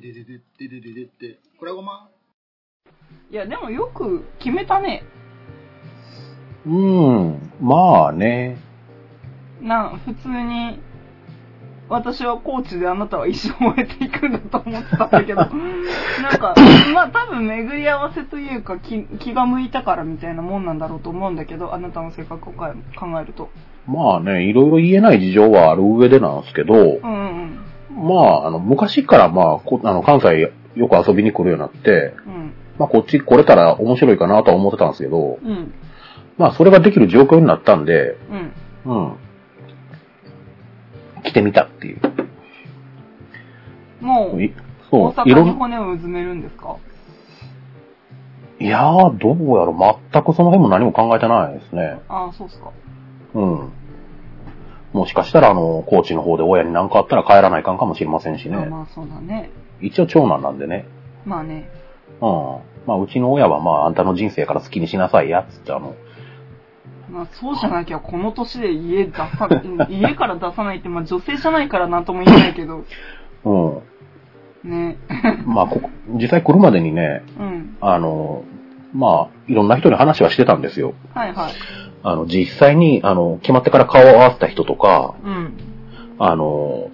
ででででででででで。これごまいや、でもよく決めたね。うん。まあね。な、普通に、私はコーチであなたは一生終えていくんだと思ってたんだけど、なんか、まあ多分巡り合わせというか気気が向いたからみたいなもんなんだろうと思うんだけど、あなたの性格を考えると。まあね、いろいろ言えない事情はある上でなんですけど、うんうんまあ、あの、昔からまあ、こあの、関西よく遊びに来るようになって、うん。まあ、こっち来れたら面白いかなとは思ってたんですけど、うん。うん。まあ、それができる状況になったんで、うん。うん。来てみたっていう。もう、いそ大う、いろん、阪に骨をうずめるんですか？いやー、どうやろ、全くその辺も何も考えてないですね。ああ、そうっすか。うん。もしかしたら、あの、高知の方で親に何かあったら帰らないかんかもしれませんしね。まあまあそうだね。一応長男なんでね。まあね。うん。まあ、うちの親は、まあ、あんたの人生から好きにしなさいや、つって、あの、まあそうじゃなきゃこの年で家出さ、家から出さないって、まあ女性じゃないからなんとも言えないけど、うん。ね。まあ、ここ、実際来るまでにね、うん。あの、まあ、いろんな人に話はしてたんですよ。はいはい。あの、実際に、あの、決まってから顔を合わせた人とか、うん。あの、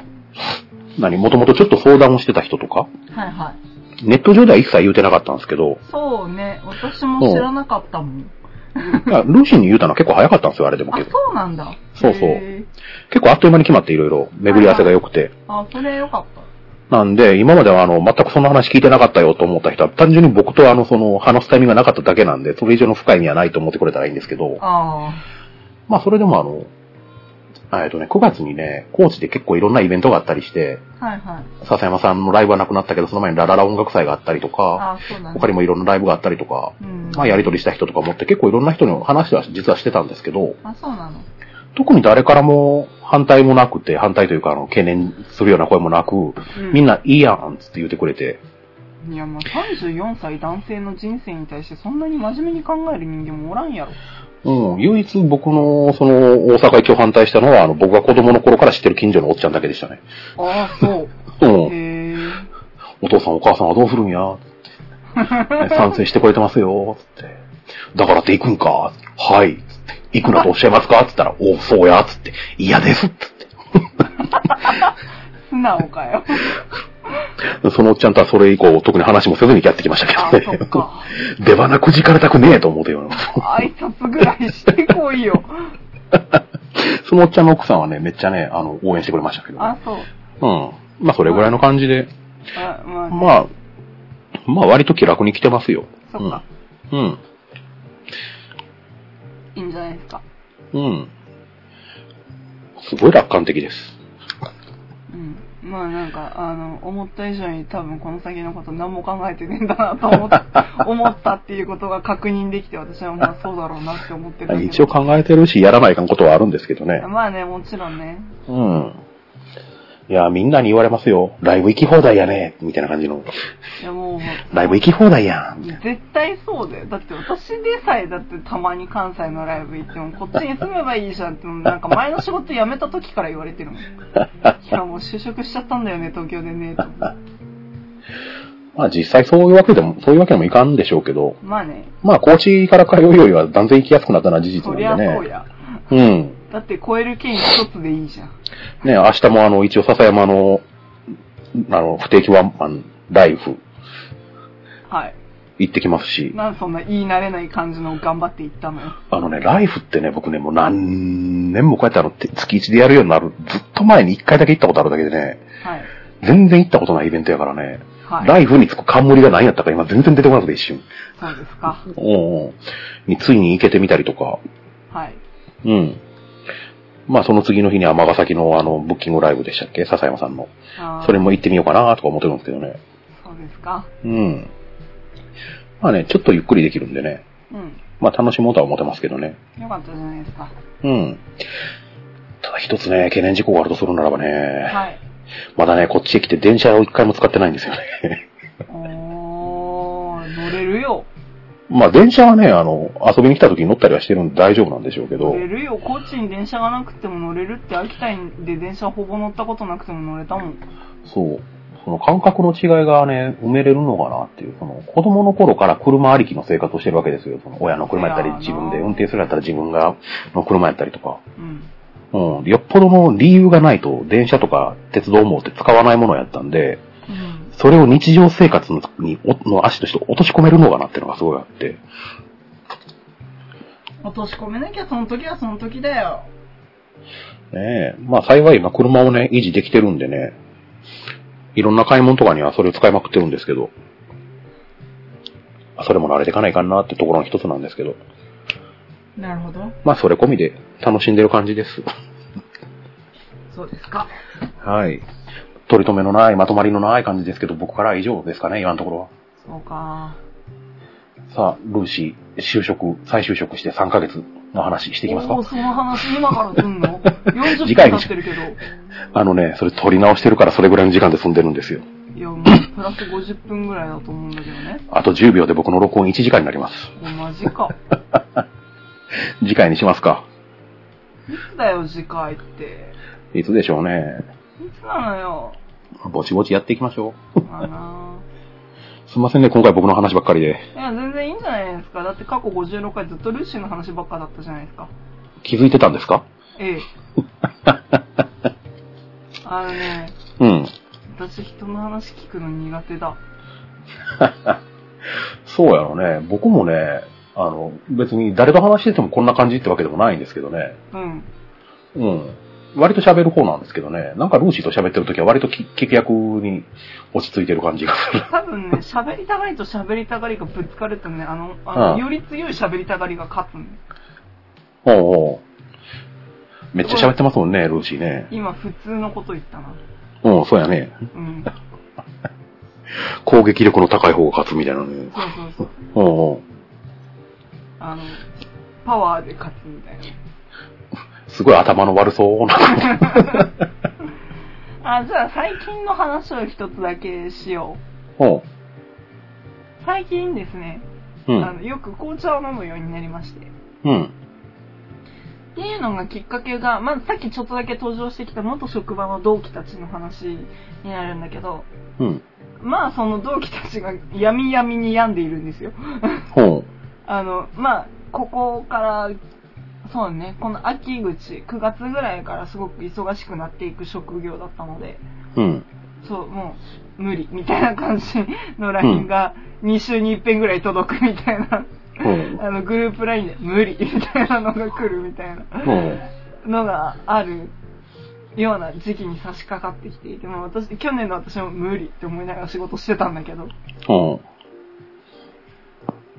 何、もともとちょっと相談をしてた人とか、はいはい。ネット上では一切言うてなかったんですけど、そうね。私も知らなかったもん。ルーシーに言うたのは結構早かったんですよ、あれでもあけ、ど。そうなんだ。そうそうへ結構あっという間に決まっていろいろ巡り合わせが良くて。ーあ、それよかった。なんで、今まではあの、全くそんな話聞いてなかったよと思った人は、単純に僕とあの、その、話すタイミングがなかっただけなんで、それ以上の深い意味はないと思ってくれたらいいんですけど、あまあそれでもあの、えっとね、9月にね、高知で結構いろんなイベントがあったりして、あ。はいはい。笹山さんのライブはなくなったけど、その前にラララ音楽祭があったりとか、ね。他にもいろんなライブがあったりとか、うん。まあやりとりした人とかもって結構いろんな人に話は実はしてたんですけど、あ、そうなの。特に誰からも反対もなくて、反対というかあの、懸念するような声もなく、うんみんないいやんつって言ってくれて、いや、まあ、34歳男性の人生に対してそんなに真面目に考える人間もおらんやろ。うん、唯一僕のその大阪行きを反対したのは、あの、僕が子供の頃から知ってる近所のおっちゃんだけでしたね。ああ、そう。うん。へえ。お父さんお母さんはどうするんやって賛成してくれてますよつって。だからって行くんかはい。つって。行くなとおっしゃいますか？つったら、おそうやつって。嫌ですつって。素直かよ。そのおっちゃんとはそれ以降、特に話もせずにやってきましたあ、けどね。そっか。出花くじかれたくねえと思うてよ。挨拶ぐらいしてこいよ。そのおっちゃんの奥さんはね、めっちゃね、あの、応援してくれましたけど、ね。あ、そう。うん。まあ、それぐらいの感じで、あまあ、まあ、まあ、割と気楽に来てますよ。そっか。うん。いいんじゃないですか。うん。すごい楽観的です。うん。まあなんか、あの、思った以上に多分この先のこと何も考えてねえんだなと思った、思ったっていうことが確認できて、私はまあそうだろうなって思ってる一応考えてるし、やらないかんことはあるんですけどね。まあね、もちろんね。うん。いや、みんなに言われますよ。ライブ行き放題やね。みたいな感じの。いやもう、ライブ行き放題やん。絶対そうだよ。だって私でさえだってたまに関西のライブ行ってもこっちに住めばいいじゃんってなんか前の仕事辞めた時から言われてるもん。いやもう就職しちゃったんだよね、東京でね。とまあ実際そういうわけでも、そういうわけにもいかんでしょうけど、まあね、まあ高知から通うよりは断然行きやすくなったのは事実そりゃなんでね。そうや。うん。だって超える券一つでいいじゃん。ね、明日もあの、一応笹山の、あの、不定期ワンマンライフはい。行ってきますし、なんでそんな言い慣れない感じの頑張って行ったのよ。あのね、ライフってね、僕ね、もう何年もこうやってあの、て月1でやるようになる、ずっと前に1回だけ行ったことあるだけでね、はい。全然行ったことないイベントやからね、はい。ライフにつく冠が何やったか今全然出てこなくて一瞬。そうですか。うんうん。についに行けてみたりとか、はい。うん。まあその次の日には尼崎のあの、ブッキングライブでしたっけ？笹山さんの。それも行ってみようかなとか思ってるんですけどね。そうですか。うん。まあね、ちょっとゆっくりできるんでね。うん。まあ楽しもうとは思ってますけどね。よかったじゃないですか。うん。ただ一つね、懸念事項があるとするならばね、はい。まだね、こっちへ来て電車を一回も使ってないんですよね。おー、乗れるよ。まあ電車はね、あの、遊びに来た時に乗ったりはしてるんで大丈夫なんでしょうけど乗、れるよ。高知に電車がなくても乗れるって秋田で電車ほぼ乗ったことなくても乗れたもん。そう。その感覚の違いがね、埋めれるのかなっていう、その子供の頃から車ありきの生活をしてるわけですよ。その親の車やったり自分で運転するやったら自分がの車やったりとか。うん。うん。よっぽどの理由がないと、電車とか鉄道網って使わないものやったんで、うん。それを日常生活に、おの足として落とし込めるのかなっていうのがすごいあって。落とし込めなきゃその時はその時だよ。ねえ。まあ幸い今車をね、維持できてるんでね、いろんな買い物とかにはそれを使いまくってるんですけど、それも慣れていかないかなってところの一つなんですけど、なるほど。まあそれ込みで楽しんでる感じです。そうですか。はい。取り留めのない、まとまりのない感じですけど、僕からは以上ですかね、今のところは。そうか。さあ、ルーシー、就職、再就職して3ヶ月の話していきますか？その話今からすんの ?40 分経ってるけど。あのね、それ取り直してるからそれぐらいの時間で済んでるんですよ。いや、もうプラス50分ぐらいだと思うんだけどね。あと10秒で僕の録音1時間になります。お、マジか。次回にしますか。いつだよ、次回って。いつでしょうね。いつなのよ。ぼちぼちやっていきましょう。すいませんね、今回僕の話ばっかりで。いや、全然いいんじゃないですか。だって過去56回ずっとルーシーの話ばっかだったじゃないですか。気づいてたんですか？ええ。あのね、うん。私人の話聞くの苦手だ。そうやろね。僕もね、あの、別に誰と話しててもこんな感じってわけでもないんですけどね。うん。うん。割と喋る方なんですけどね。なんかルーシーと喋ってるときは割とき聞き役に落ち着いてる感じがする。多分ね、喋りたがりと喋りたがりがぶつかるとね、あの、あの、うんより強い喋りたがりが勝つんおうおうめっちゃ喋ってますもんね、ルーシーね。今普通のこと言ったな。うん、そうやね。うん。攻撃力の高い方が勝つみたいなね。そうそうそう。おうおうあの、パワーで勝つみたいな。すごい頭の悪そうな。あ、じゃあ最近の話を一つだけしよおうう。最近ですね、うん。あのよく紅茶を飲むようになりまして。うん。っていうのがきっかけが、まずさっきちょっとだけ登場してきた元職場の同期たちの話になるんだけど、うん。まあその同期たちが闇闇に病んでいるんですよ。ほ あの、まあ、ここから、そうね、この秋口、9月ぐらいからすごく忙しくなっていく職業だったので、う。うん。そう、もう、無理、みたいな感じの LINE が2週に1遍ぐらい届くみたいな、うん。あの、グループ LINE で無理、みたいなのが来るみたいなうん。のがあるような時期に差し掛かってきていて、まあ私、去年の私も無理って思いながら仕事してたんだけど、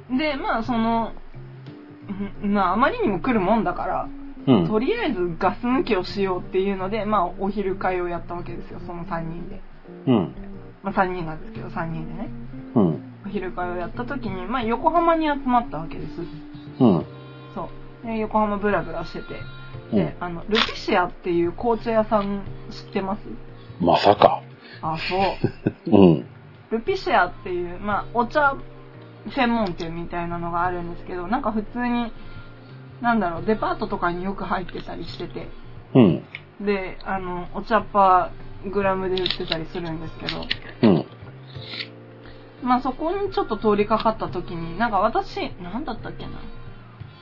うん。で、まあその、うんまああまりにも来るもんだから、うん。とりあえずガス抜きをしようっていうので、まあお昼会をやったわけですよ、その3人で。うん。まあ3人なんですけど、3人でね。うん。お昼会をやった時に、まあ横浜に集まったわけです。うん。そう。で横浜ブラブラしてて。うんで、あの、ルピシアっていう紅茶屋さん知ってます？まさか。あ、そう。うん。ルピシアっていう、まあ、お茶専門店みたいなのがあるんですけど、なんか普通に、なんだろう、デパートとかによく入ってたりしてて、うん。で、あの、お茶っ葉グラムで売ってたりするんですけど、うん。まあそこにちょっと通りかかった時に、なんか私、なんだったっけな。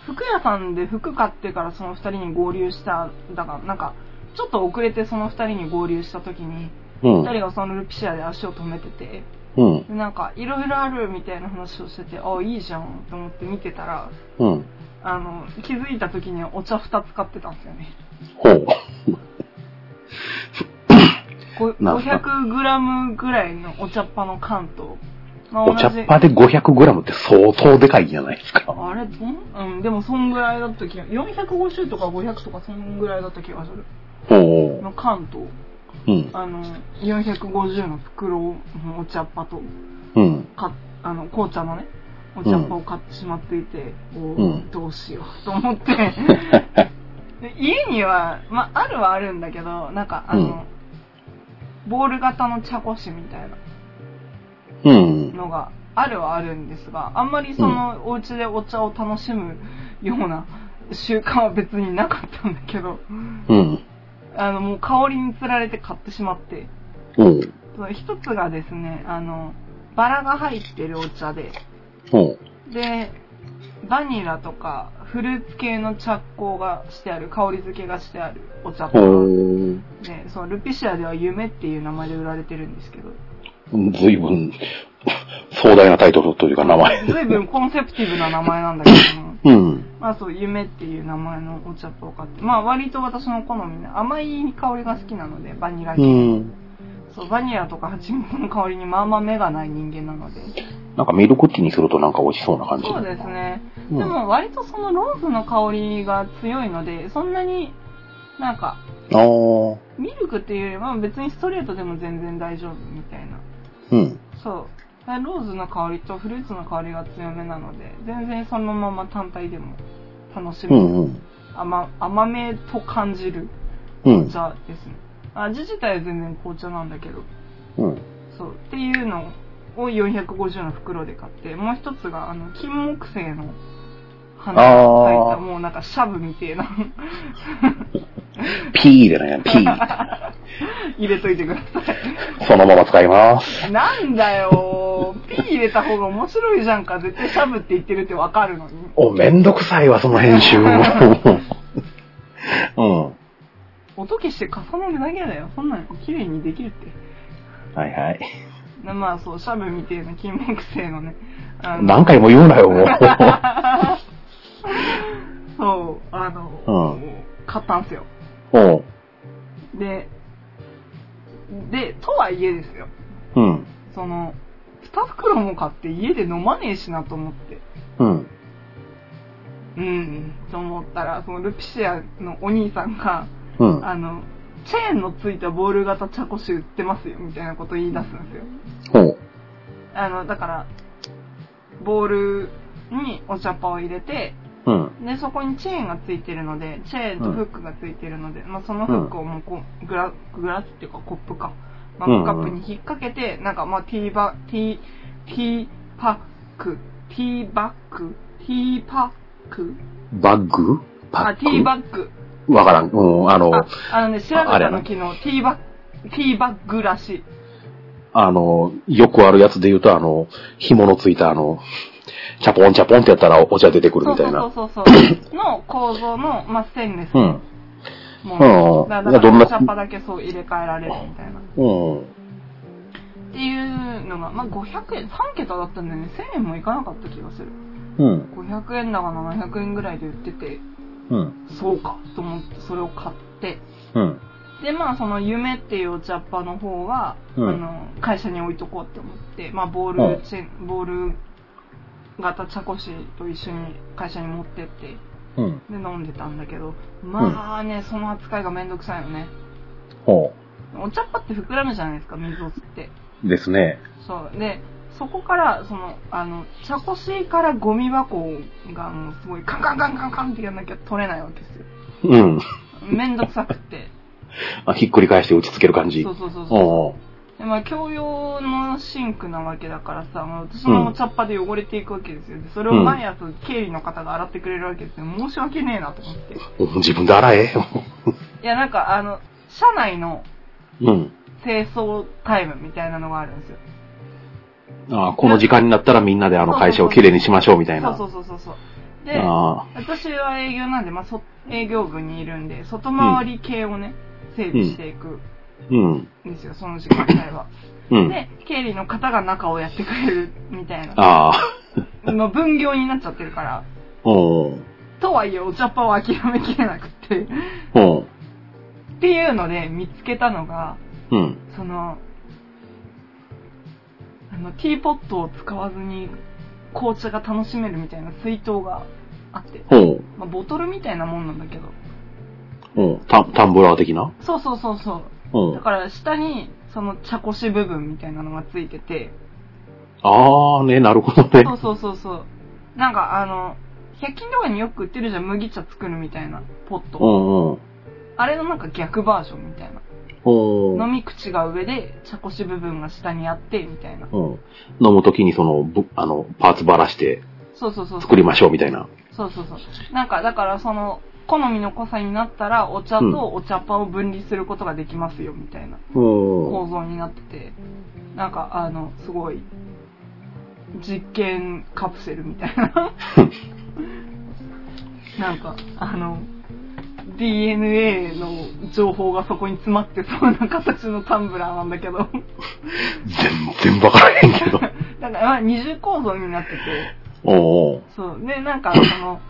服屋さんで服買ってからその二人に合流した、だからなんか、ちょっと遅れてその二人に合流した時に、うん。二人がそのルピシアで足を止めてて、うん。でなんか、いろいろあるみたいな話をしてて、あ、いいじゃんと思って見てたら、うん。あの、気づいた時にはお茶二つ買ってたんですよね。ほう。こなんすか 500g ぐらいのお茶っ葉の缶と、まお茶っ葉で 500g って相当でかいんじゃないですか。あれどん？うん、でもそんぐらいだった気が、450とか500とかそんぐらいだった気がする。ほの缶と、う。うん。あの、450の袋のお茶っ葉と、うん。かあの、紅茶のね、お茶っ葉を買ってしまっていて、うんどうしようと思って、で家には、まあ、あるはあるんだけど、なんか、あの、ボール型の茶こしみたいなうん。のがあるはあるんですが、あんまりその、お家でお茶を楽しむような習慣は別になかったんだけど、うん。あの、もう香りにつられて買ってしまって、うん。一つがですね、あの、バラが入ってるお茶で、ほで、バニラとかフルーツ系の着香がしてある、香り付けがしてあるお茶う。とか。で、そのルピシアでは夢っていう名前で売られてるんですけど、ずいぶん、壮大なタイトルというか名前。随分コンセプティブな名前なんだけども、うん。まあそう、夢っていう名前のお茶っ葉を買って、まあ割と私の好みね、甘い香りが好きなので、バニラ系。うん。そう、バニラとか蜂蜜の香りにまあまあ目がない人間なので。なんかミルクティーにするとなんか美味しそうな感じ。そうですね。うんでも割とそのローズの香りが強いので、そんなになんか。ミルクっていうよりは別にストレートでも全然大丈夫みたいな。うん。そう。ローズの香りとフルーツの香りが強めなので、全然そのまま単体でも楽しめる。うんうん。甘甘めと感じるうん。お茶ですね。味自体は全然紅茶なんだけど、うん。そう。っていうのを450の袋で買って、もう一つが、あの、金木犀の花が咲いた、もうなんかシャブみてえな、ピーでね、ピー。入れといてください。そのまま使います。なんだよピー入れた方が面白いじゃんか。絶対シャブって言ってるってわかるのに。お、めんどくさいわ、その編集。うん。音消して重なるだけだよ。そんなの綺麗にできるって。はいはい。なまあそう、シャブみてえな金木犀のね。あの何回も言うなよ、もう。そう、あの、うん買ったんすよ。うん。で、で、とはいえですよ。うん。その、二袋も買って家で飲まねえしなと思って。うん。うん、と思ったら、そのルピシアのお兄さんが、うん。あの、チェーンのついたボール型茶こし売ってますよ、みたいなこと言い出すんですよ。ほう。あの、だから、ボールにお茶っ葉を入れて、うん。で、そこにチェーンがついてるので、チェーンとフックがついてるので、まあそのフックをもうこう、グラ、グラスっていうかコップか、マグカップに引っ掛けて、なんかまあティーバ、ティー、ティーパック、ティーバッグ、ティーパック？バッグ？パッあ、クティーバッグ。わからん。うん、あの、あ、あのね、調べたの昨日、ティーバッ、ティーバッグらしい。あの、よくあるやつで言うと、あの、紐のついたあの、チャポンチャポンってやったらお茶出てくるそうそみたいうな。そうそうそう。の構造の、まあ、ステンレスうん。のもの。うんだから、お茶っ葉だけそう入れ替えられるみたいな。っうん。ていうのが、まあ、500円、3桁だったんだよね。1000円もいかなかった気がする。うん。500円だか700円ぐらいで売ってて、うん。そうかと思ってそれを買って、うん。で、まあ、その夢っていうお茶っ葉の方は、うんあの、会社に置いとこうって思って、まあ、ボーうんルチェン、ボール型茶こしと一緒に会社に持ってって、うん。で、飲んでたんだけど、まあね、その扱いがめんどくさいよね。ほお茶っ葉って膨らむじゃないですか、水を吸って。う。ですね。そう。で、そこから、その、あの、茶こしからゴミ箱がもうすごいカンカンカンカンカンってやんなきゃ取れないわけですよ。うん。めんどくさくって。あひっくり返して打ちつける感じ。そうそうそうそう。まあ、共用のシンクなわけだからさ、まあ私のお茶っ葉で汚れていくわけですよ。でそれを毎朝経理の方が洗ってくれるわけですよ。申し訳ねえなと思って。うん自分で洗え。いや、なんか、あの、社内のうん。清掃タイムみたいなのがあるんですよ。あこの時間になったらみんなであの会社をきれいにしましょうみたいな。そうそうそうそうそう。で、あ私は営業なんで、まあ、そ営業部にいるんで、外回り系をね、整備していくーうん。んですよ、その時間帯は。うん。で、経理の方が中をやってくれるみたいな。ああ。の分業になっちゃってるから。うん。とはいえ、お茶っ葉を諦めきれなくって。うん。っていうので見つけたのが、うん。その、あの、ティーポットを使わずに紅茶が楽しめるみたいな水筒があって、うん。まあ、ボトルみたいなもんなんだけど。うん。タタンブラー的な？そうそうそうそう。うんだ。から下に、その茶こし部分みたいなのがついてて、ああね、なるほどね。そうそうそうそう。なんかあの、100均とかによく売ってるじゃん、麦茶作るみたいなポット。うんうん。あれのなんか逆バージョンみたいな。うん。飲み口が上で、茶こし部分が下にあって、みたいな。うん。飲むときにその、ぶあの、パーツばらしてそうそうそうそう。作りましょうみたいな。そうそうそう。なんか、だからその、好みの濃さになったら、お茶とお茶っ葉を分離することができますよ、みたいなうん。構造になってて、なんか、あの、すごい、実験カプセルみたいな。なんか、あの、DNA の情報がそこに詰まってそうな形のタンブラーなんだけど。全然わからへんけど。だから、まあ、二重構造になってて、おうおうそう。で、なんか、その、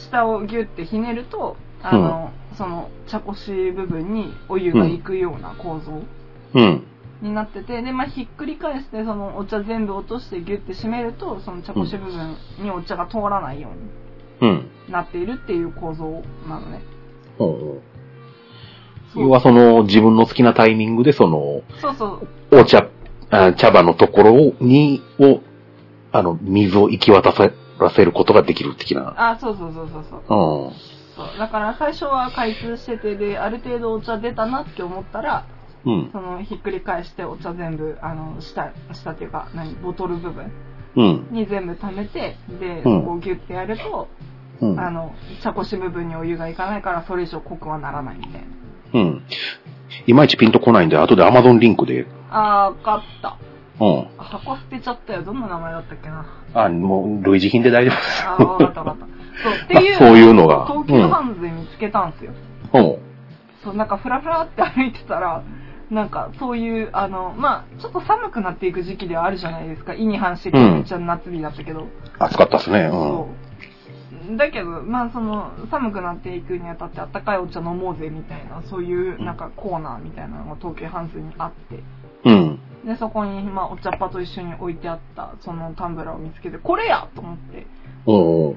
下をギュッてひねると、あの、その、茶こし部分にお湯が行くような構造うん。になってて、で、まあ、ひっくり返して、その、お茶全部落としてギュッて締めると、その茶こし部分にお茶が通らないようにうん。なっているっていう構造なのね。おうおうそう要はその自分の好きなタイミングでその、そうそう。お茶、あ茶葉のところに、を、あの、水を行き渡らせることができる的な。あ、そうそうそうそうそう。うん。そうだから最初は開通しててで、ある程度お茶出たなって思ったら、うん。そのひっくり返してお茶全部、あの、下、下っていうか、何、ボトル部分うん。に全部溜めて、で、うんそこをギュッてやると、うん。あの、茶こし部分にお湯がいかないから、それ以上濃くはならないみたいな。うん。いまいちピンとこないんで、後で Amazon リンクで、あー、わかった。うん。箱捨てちゃったよ。どんな名前だったっけな。あ、もう、類似品で大丈夫です。あー、わかったわかった。そう、っていう、そういうのが東急ハンズで見つけたんですよ。うん。そう、なんかフラフラって歩いてたら、なんかそういう、あの、まあちょっと寒くなっていく時期ではあるじゃないですか。意に反してめっちゃ夏日だったけど。暑かったっすね。うん。そう。だけど、まあその、寒くなっていくにあたってあったかいお茶飲もうぜみたいな、そういうなんかコーナーみたいなのが東急ハンズにあって。うん。で、そこに、まあお茶っ葉と一緒に置いてあった、そのタンブラーを見つけて、これやと思って、うんうん。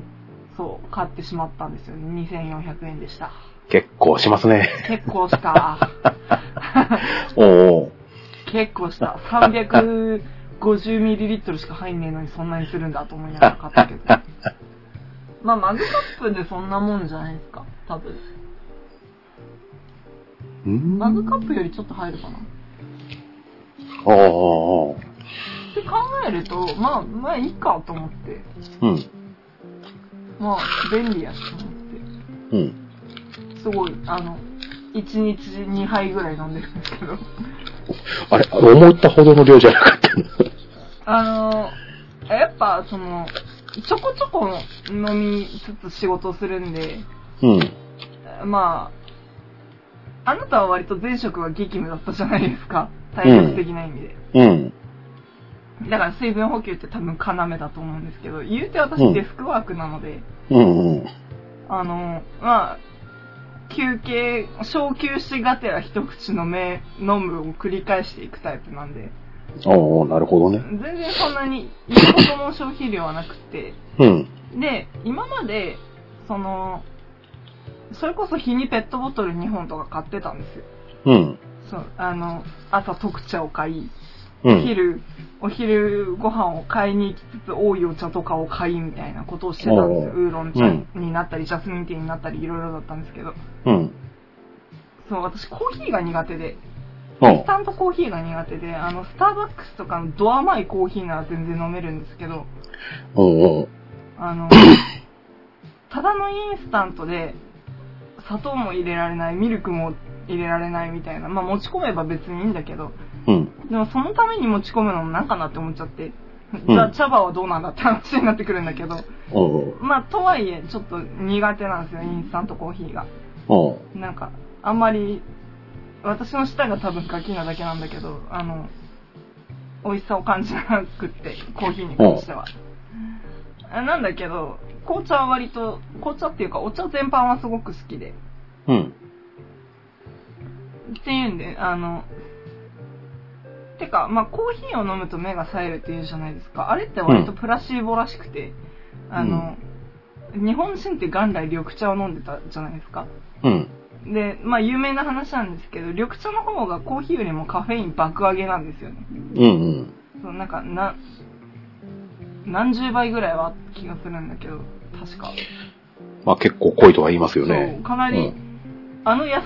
そう、買ってしまったんですよね。2400円でした。結構しますね。結構した。おうおう結構した。350ml しか入んねえのにそんなにするんだと思いながら買ったけど。まあ、マグカップでそんなもんじゃないですか。多分。うん？マグカップよりちょっと入るかな。っおうおうおうて考えると、まあ、まあいいかと思って。うん。まあ、便利やしと思って。うん。すごい、あの、1日2杯ぐらい飲んでるんですけど。あれ、思ったほどの量じゃなかったの？あの、やっぱその、ちょこちょこ飲みつつ仕事をするんで、うん。まあ、あなたは割と前職が激務だったじゃないですか。体力的な意味で。うん。だから水分補給って多分要だと思うんですけど、言うて私うんデスクワークなので、うんうん。あの、まあ、休憩、小休止がてら一口飲め、飲むを繰り返していくタイプなんで、おうおうなるほどね。全然そんなに言うほどの消費量はなくて、うん。で、今まで、その、それこそ日にペットボトル2本とか買ってたんですよ。うん。そう、あの、朝特茶を買い、うん。お昼、お昼ご飯を買いに行きつつ、多いお茶とかを買いみたいなことをしてたんですよ。ウーロン茶になったり、ジャスミンティーになったり、いろいろだったんですけど。うん。そう、私コーヒーが苦手で、インスタントコーヒーが苦手で、あの、スターバックスとかのド甘いコーヒーなら全然飲めるんですけど、あの、ただのインスタントで、砂糖も入れられない、ミルクも入れられないみたいな。まあ持ち込めば別にいいんだけど、うん。でもそのために持ち込むのもなんかなって思っちゃって、んじゃあ茶葉はどうなんだって話になってくるんだけど、まあとはいえちょっと苦手なんですよ、インスタントコーヒーが。なんか、あんまり、私の舌が多分ガキなだけなんだけど、あの、美味しさを感じなくって、コーヒーに関しては。あなんだけど、紅茶は割と、紅茶っていうかお茶全般はすごく好きで。うん。っていうんで、あの、てか、まあ、コーヒーを飲むと目が冴えるっていうじゃないですか。あれって割とプラシーボらしくて、あの、日本人って元来緑茶を飲んでたじゃないですか。うん。で、まあ有名な話なんですけど、緑茶の方がコーヒーよりもカフェイン爆上げなんですよね。うんうん。そうなんか、な、何十倍ぐらいは気がするんだけど、確か。まあ結構濃いとは言いますよね。そう、かなり、あの優し、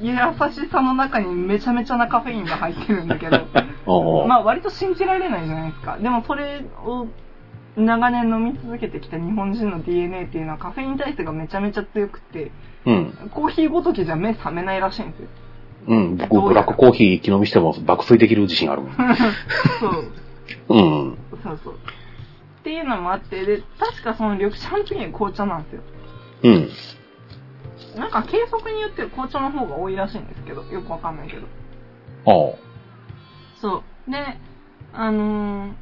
優しさの中にめちゃめちゃなカフェインが入ってるんだけど、まあ割と信じられないじゃないですか。でもそれを長年飲み続けてきた日本人の DNA っていうのはカフェイン体質がめちゃめちゃ強くて、うん。コーヒーごときじゃ目覚めないらしいんですよ。うん。僕、ブラックコーヒー一気飲みしても爆睡できる自信ある。そう。うん。そうそう。っていうのもあって、で、確かその緑シャンプーン紅茶なんですよ。うん。なんか計測によっては紅茶の方が多いらしいんですけど、よくわかんないけど。ああ。そう。で、あのー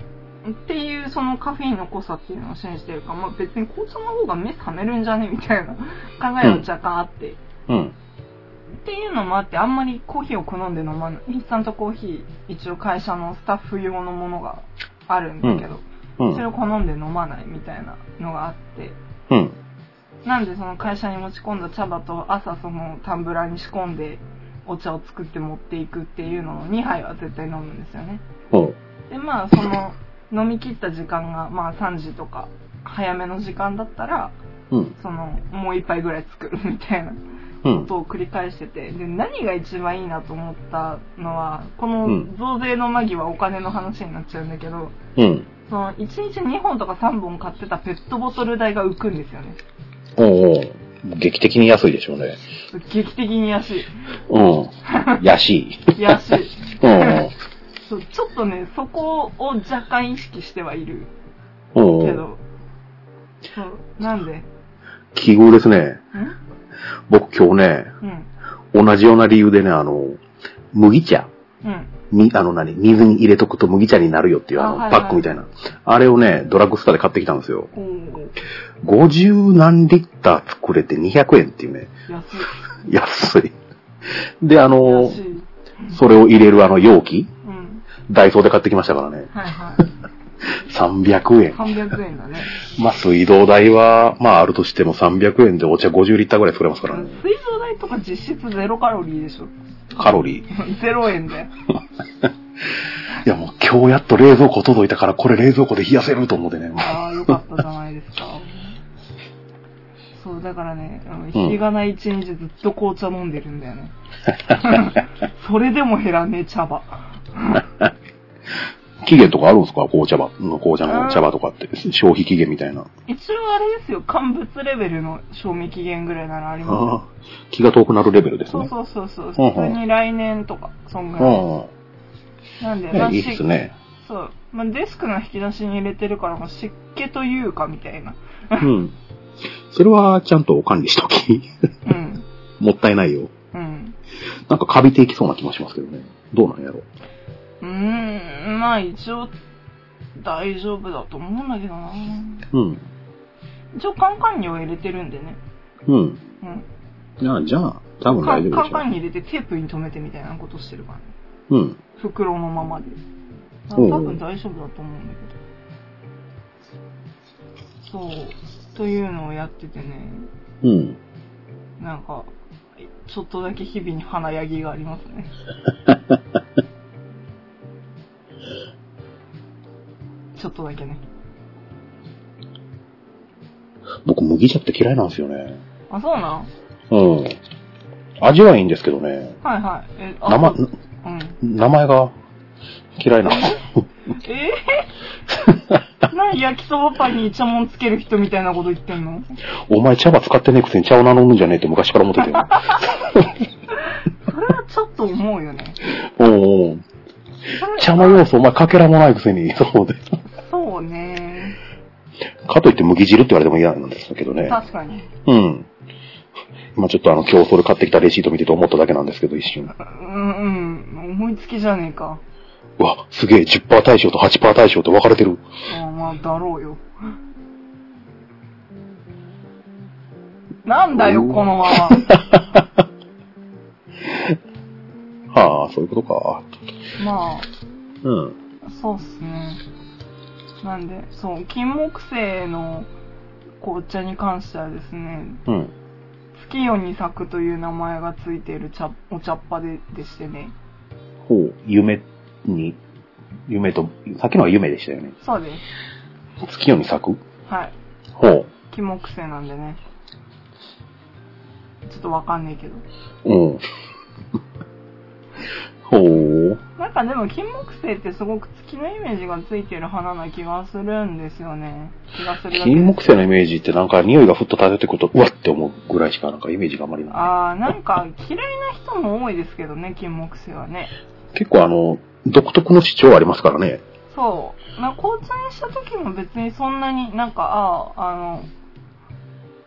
っていうそのカフェインの濃さっていうのを信じてるから、まあ別に紅茶の方が目覚めるんじゃねみたいな 考えは若干あって。うん。っていうのもあって、あんまりコーヒーを好んで飲まない。インスタントコーヒー、一応会社のスタッフ用のものがあるんだけど、うん。それを好んで飲まないみたいなのがあって、うん。なんでその会社に持ち込んだ茶葉と朝そのタンブラーに仕込んでお茶を作って持っていくっていうのを2杯は絶対飲むんですよね。うん。で、まあその飲み切った時間がまあ3時とか早めの時間だったら、うん。そのもう1杯ぐらい作るみたいなうんこ。とを繰り返してて、で、何が一番いいなと思ったのは、こうのん増税の間際お金の話になっちゃうんだけど、うん。その1日2本とか3本買ってたペットボトル代が浮くんですよね。おうおう劇的に安いでしょうね。劇的に安い。うん。安い。安い。うん。そうちょっとね、そこを若干意識してはいるうん。けど、そう、なんで？ん奇遇ですね。僕今日ね、うん。同じような理由でね、あの、麦茶。うん。み、あの何、水に入れとくと麦茶になるよっていうあの、パックみたいな。あれをね、ドラッグストアで買ってきたんですよ。おー、50何リッター作れて200円っていうね。安い。安い。で、あの。それを入れるあの容器、うん。ダイソーで買ってきましたからね。はいはい。300円。300円だね。まあ、水道代は、まあ、あるとしても300円でお茶50リッターぐらい作れますからね。水道代とか実質ゼロカロリーでしょ。カロリー。ゼロ円だよ。いや、もう今日やっと冷蔵庫届いたから、これ冷蔵庫で冷やせると思ってね。ああ、よかったじゃないですか。そう、だからね、あの日がない一日ずっと紅茶飲んでるんだよね。それでも減らねえ茶葉。期限とかあるんですか？紅茶葉の紅茶の茶葉とかって。消費期限みたいな。一応あれですよ、乾物レベルの賞味期限ぐらいならありますあ。気が遠くなるレベルですね。そうそうそうそう。普通に来年とか、そんぐうらい。ん。なんで、ねいいですね。そう。まあ、デスクの引き出しに入れてるから、まあ、湿気というか、みたいな。うん。それはちゃんと管理しとき。うん。もったいないよ。うん。なんかカビていきそうな気もしますけどね。どうなんやろうーん、まあ一応、大丈夫だと思うんだけどなうん。一応カンカンには入れてるんでね。うん。うん。いや、じゃあ、多分カ大丈夫でしょンカンカンに入れてテープに留めてみたいなことしてるからね。う。うん。袋のままで。多分大丈夫だと思うんだけど。そう。というのをやっててね。うん。なんか、ちょっとだけ日々に華やぎがありますね。ちょっとだけね。僕、麦茶って嫌いなんですよね。あ、そうなん？うん。味はいいんですけどね。はいはい。え、あ名前、うん。名前が嫌いなんですよ。えー、何焼きそばパンにイチャモンつける人みたいなこと言ってんの？お前茶葉使ってねえくせに茶を名乗るんじゃねえって昔から思ってて。それはちょっと思うよね。うんうん。それ茶の要素お前かけらもないくせに、そうで。そうね。かといって麦汁って言われても嫌なんですけどね。確かに。うん。今ちょっとあの、今日それ買ってきたレシート見てて思っただけなんですけど、一瞬。うんうん。思いつきじゃねえか。うわ、すげえ、10%対象と8%対象と分かれてる。あまあ、だろうよ。なんだよ、このまま。はあ、そういうことか。まうん。あ、そうっすね。なんで、そう、金木犀の紅茶に関してはですね、うん。月夜に咲くという名前がついている茶お茶っ葉ででしてね。ほう、夢に、夢と、さっきのは夢でしたよね。そうです。月夜に咲く？はい。ほう。金木犀なんでね。ちょっとわかんないけど。うん。ほう。なんかでも金木犀ってすごく月のイメージがついてる花な気がするんですよね。気がする金木犀のイメージってなんか匂いがふっと漂ってくると、うわって思うぐらいしかなんかイメージがあまりない。ああ、なんか嫌いな人も多いですけどね、金木犀はね。結構あの、独特の主張ありますからね。そう。な紅茶にした時も別にそんなになんか、ああ、あの、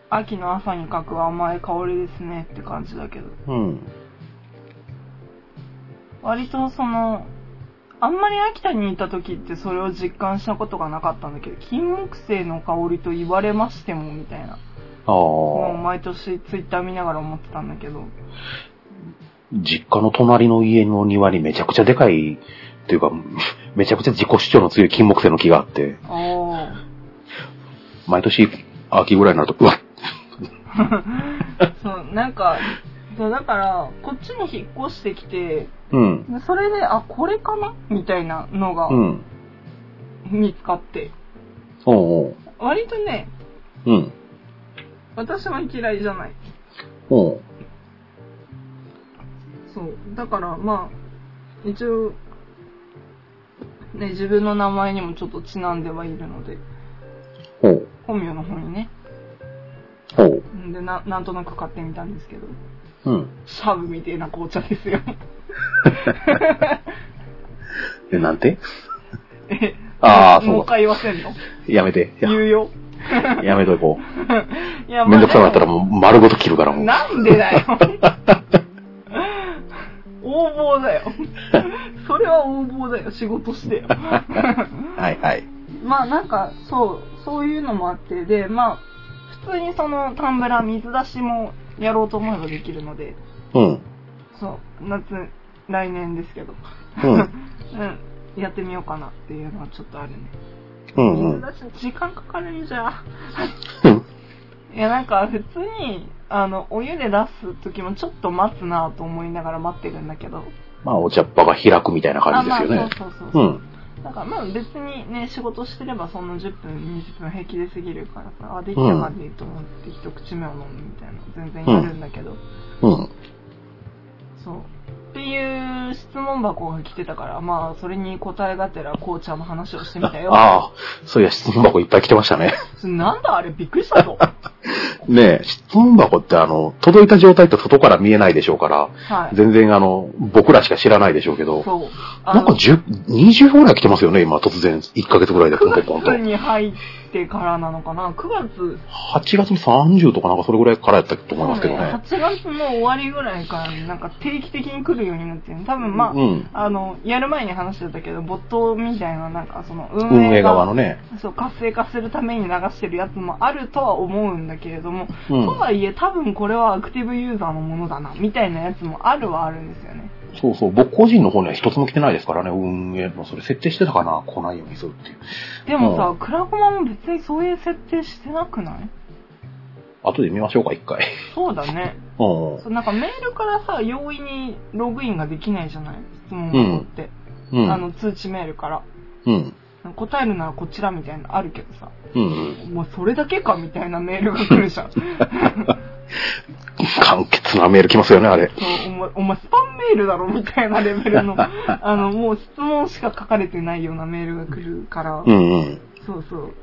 秋の朝に嗅く甘い香りですねって感じだけど。うん。割とその、あんまり秋田に行った時ってそれを実感したことがなかったんだけど、金木犀の香りと言われましてもみたいな。あもうあ。毎年ツイッター見ながら思ってたんだけど。実家の隣の家の庭にめちゃくちゃでかい、というか、めちゃくちゃ自己主張の強い金木犀の木があって。毎年秋ぐらいになると、うわっ そう、なんか、そう、だから、こっちに引っ越してきて、うん。でそれで、あ、これかな？みたいなのがうん。見つかって、おう割とね、おう。うん。私は嫌いじゃない。おう。そう。だから、まあ、一応、ね、自分の名前にもちょっとちなんではいるので、ほう。本名の方にね。ほう。んで、な、なんとなく買ってみたんですけど、うん。シャブみたいな紅茶ですよ。え、なんて？え、ああ、そうもう一回言わせんの？やめて。や言うよ。やめとこ いやう。めんどくさくなったらももう丸ごと切るからもう。なんでだよ。横暴だよ。それは横暴だよ。仕事してよ。はいはい。まあなんか、そう、そういうのもあって、で、まあ、普通にそのタンブラー水出しもやろうと思えばできるので、うん。そう、夏、来年ですけど、うん うん、やってみようかなっていうのはちょっとあるね。うんうん。水出し時間かかるんじゃ。うんいや、なんか普通に、あの、お湯で出す時もちょっと待つなと思いながら待ってるんだけど。まあ、お茶っ葉が開くみたいな感じですよね。あまあ、そうそうそうう。ん。なんかまあ別にね、仕事してればその10分、20分平気で過ぎるからさ、あ、できたまでいいと思って一口目を飲むみたいな、全然やるんだけど、うん。そう。っていう質問箱が来てたから、まあそれに答えがてら紅茶の話をしてみたよ。ああ、そういや、質問箱いっぱい来てましたね。なんだあれびっくりしたぞ。ねえ、質問箱ってあの、届いた状態って外から見えないでしょうから、はい。全然あの、僕らしか知らないでしょうけど、そう。あなんか10、20ぐらい来てますよね、今、突然。1ヶ月ぐらいでポンポンポン9と。月に入ってからなのかな ?9 月。8月の30とかなんかそれぐらいからやったと思いますけどね。8月の終わりぐらいからなんか定期的に来るようになってる多分まあ、うんあの、やる前に話してたけど、ボットみたいななんかその運運営側のね。そう、活性化するために流してるやつもあるとは思うんだけれども、うんとはいえ多分これはアクティブユーザーのものだな、みたいなやつもあるはあるんですよね。そうそう、僕個人の方には一つも来てないですからね、運営の、それ設定してたかな、来ないようにするっていう。でもさう、クラコマも別にそういう設定してなくない？後で見ましょうか、一回。そうだね。うん。そうなんかメールからさ、容易にログインができないじゃない？質問箱って。うん。あの、通知メールから。うん。答えるならこちらみたいなのあるけどさ。うんうん。もうそれだけかみたいなメールが来るじゃん。そう、簡潔なメール来ますよね、あれ。お前、お前スパンメールだろみたいなレベルの、あの、もう質問しか書かれてないようなメールが来るから、うんうん。そうそう。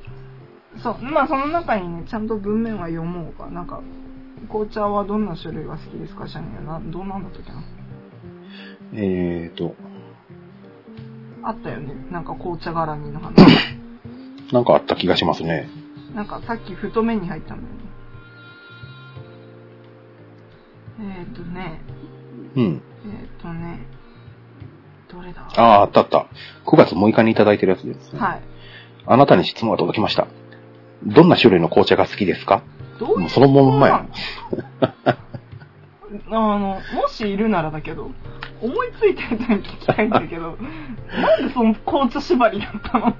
そう、まあその中にね、ちゃんと文面は読もうか。なんか、紅茶はどんな種類が好きですか？じゃねえな。どんなんだったっけな？えーと、あったよね。なんか紅茶絡みの話。なんかあった気がしますね。なんかさっき太麺に入ったんだよね。えっ、ー、とね、うん。えっ、ー、とね、どれだ？ああ、あったあった。9月6日にいただいてるやつです、ね。はい。あなたに質問が届きました。どんな種類の紅茶が好きですか？どうそのまんまや。あの、もしいるならだけど、思いついてる人に聞きたいんだけど、なんでその紅茶縛りだったの？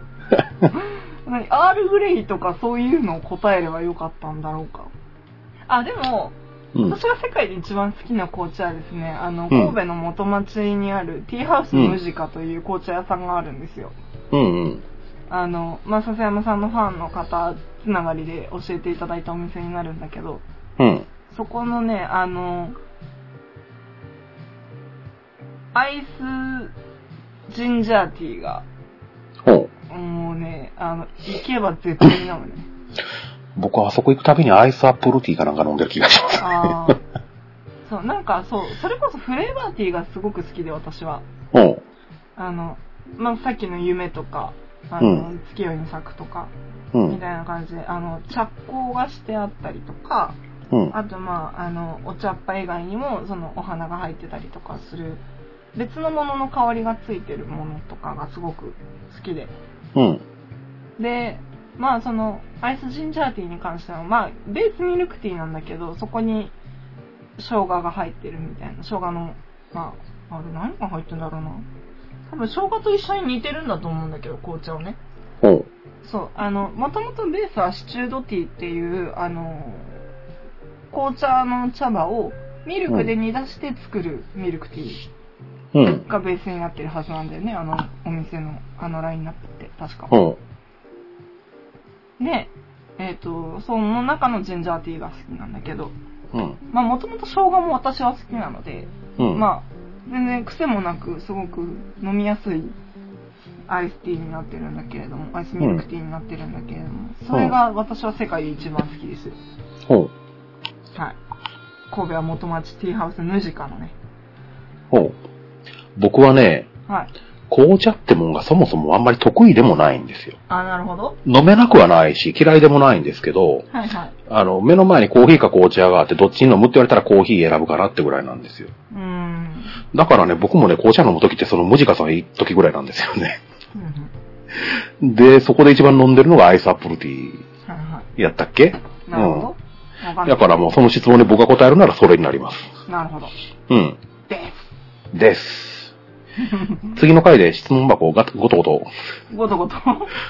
何？アールグレイとかそういうのを答えればよかったんだろうか？あ、でも、うん。私が世界で一番好きな紅茶はですね、あの、うん神戸の元町にあるティーハウスムジカという紅茶屋さんがあるんですよ。うんうん。あの、まあ、笹山さんのファンの方つながりで教えていただいたお店になるんだけど、うん。そこのね、あの、アイスジンジャーティーが、ほう。もうね、あの、行けば絶対なのね。僕はあそこ行くたびにアイスアップルティーかなんか飲んでる気がします。ああ。そう、なんかそう、それこそフレーバーティーがすごく好きで私は。ほう。あの、まあ、さっきの夢とか、あの、う月夜に咲くとか、うん。みたいな感じで、あの、着工がしてあったりとか、うん。あとまあ、あの、お茶っ葉以外にも、そのお花が入ってたりとかする、別のものの香りがついてるものとかがすごく好きで。うん。で、まあその、アイスジンジャーティーに関しては、まあ、ベースミルクティーなんだけど、そこに、生姜が入ってるみたいな。生姜の、まあ、あれ何が入ってんだろうな。多分生姜と一緒に似てるんだと思うんだけど、紅茶をね。ほう。そう、あの、もともとベースはシチュードティーっていう、あの、紅茶の茶葉をミルクで煮出して作るミルクティうん。ーがベースになってるはずなんだよね、あのお店のあのラインナップって、確か。ほで、えっ、と、その中のジンジャーティーが好きなんだけど、う。うん。まあもともと生姜も私は好きなので、うん。まあ、全然癖もなく、すごく飲みやすいアイスティーになってるんだけれども、アイスミルクティーになってるんだけれども、それが私は世界で一番好きです。ほう。はい。神戸は元町ティーハウスヌジカのね。ほう。僕はね、はい。紅茶ってもんがそもそもあんまり得意でもないんですよ。あ、なるほど。飲めなくはないし、嫌いでもないんですけど、はいはい。あの、目の前にコーヒーか紅茶があって、どっちに飲むって言われたらコーヒー選ぶかなってぐらいなんですよ。うーん。だからね、僕もね、紅茶飲むときってそのムジカさん一時ぐらいなんですよね。うん で、そこで一番飲んでるのがアイスアップルティはいはーやったっけ？い。なるほど。わかんない。だからもうその質問に僕が答えるならそれになります。なるほど。うん。です。です。次の回で質問箱をガごとごと、ごとごと？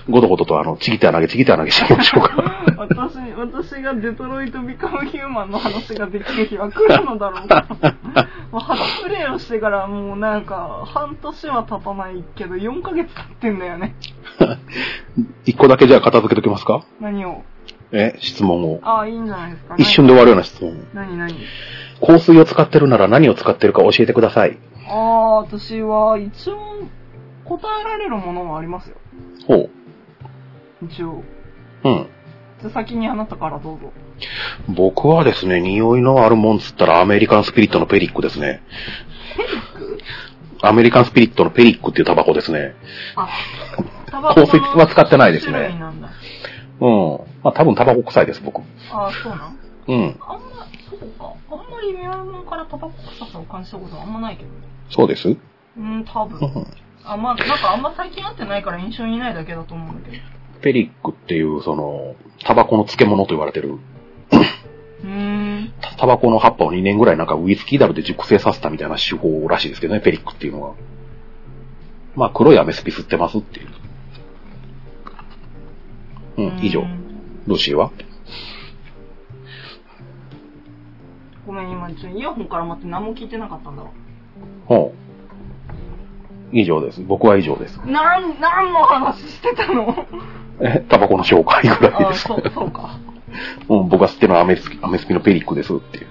ごとごととあの、ちぎってあなげ、ちぎってあなげしていきましょうか。私、私がデトロイト・ビカム・ヒューマンの話ができる日は来るのだろうか。もう初プレイをしてからもうなんか、半年は経たないけど、4ヶ月経ってんだよね。一個だけじゃあ片付けときますか？何を？え、質問を。ああ、いいんじゃないですか。一瞬で終わるような質問。何何？香水を使ってるなら何を使ってるか教えてください。ああ、私は一応答えられるものはありますよ。ほう。一応。うん。じゃあ先にあなたからどうぞ。僕はですね、匂いのあるもんつったらアメリカンスピリットのペリックですね。アメリカンスピリットのペリックっていうタバコですね。あ、タバコの香水は使ってないですね種類なんだ。うん。まあ多分タバコ臭いです、僕。ああ、そうなん？うん。あんま、そうか。あんまり宮本からタバコ臭さを感じたことはあんまないけどね。そうです？うん、多分。う んあ、まあ、なんかあんま最近会ってないから印象にないだけだと思うんだけど。ペリックっていう、その、タバコの漬物と言われてる、うーん。タタバコの葉っぱを2年ぐらいなんかウイスキーダルで熟成させたみたいな手法らしいですけどね、ペリックっていうのは。まあ黒いアメスピ吸ってますっていう。うん、以上う。んルーシーはごめん、今、ちょイヤホンから待って何も聞いてなかったんだわ。ほう。以上です。僕は以上です。なん、何の話してたの？え、タバコの紹介ぐらいあ、です。そう、そうか。うん、僕が吸ってるのはアメスピアメスピのペリックですっていう。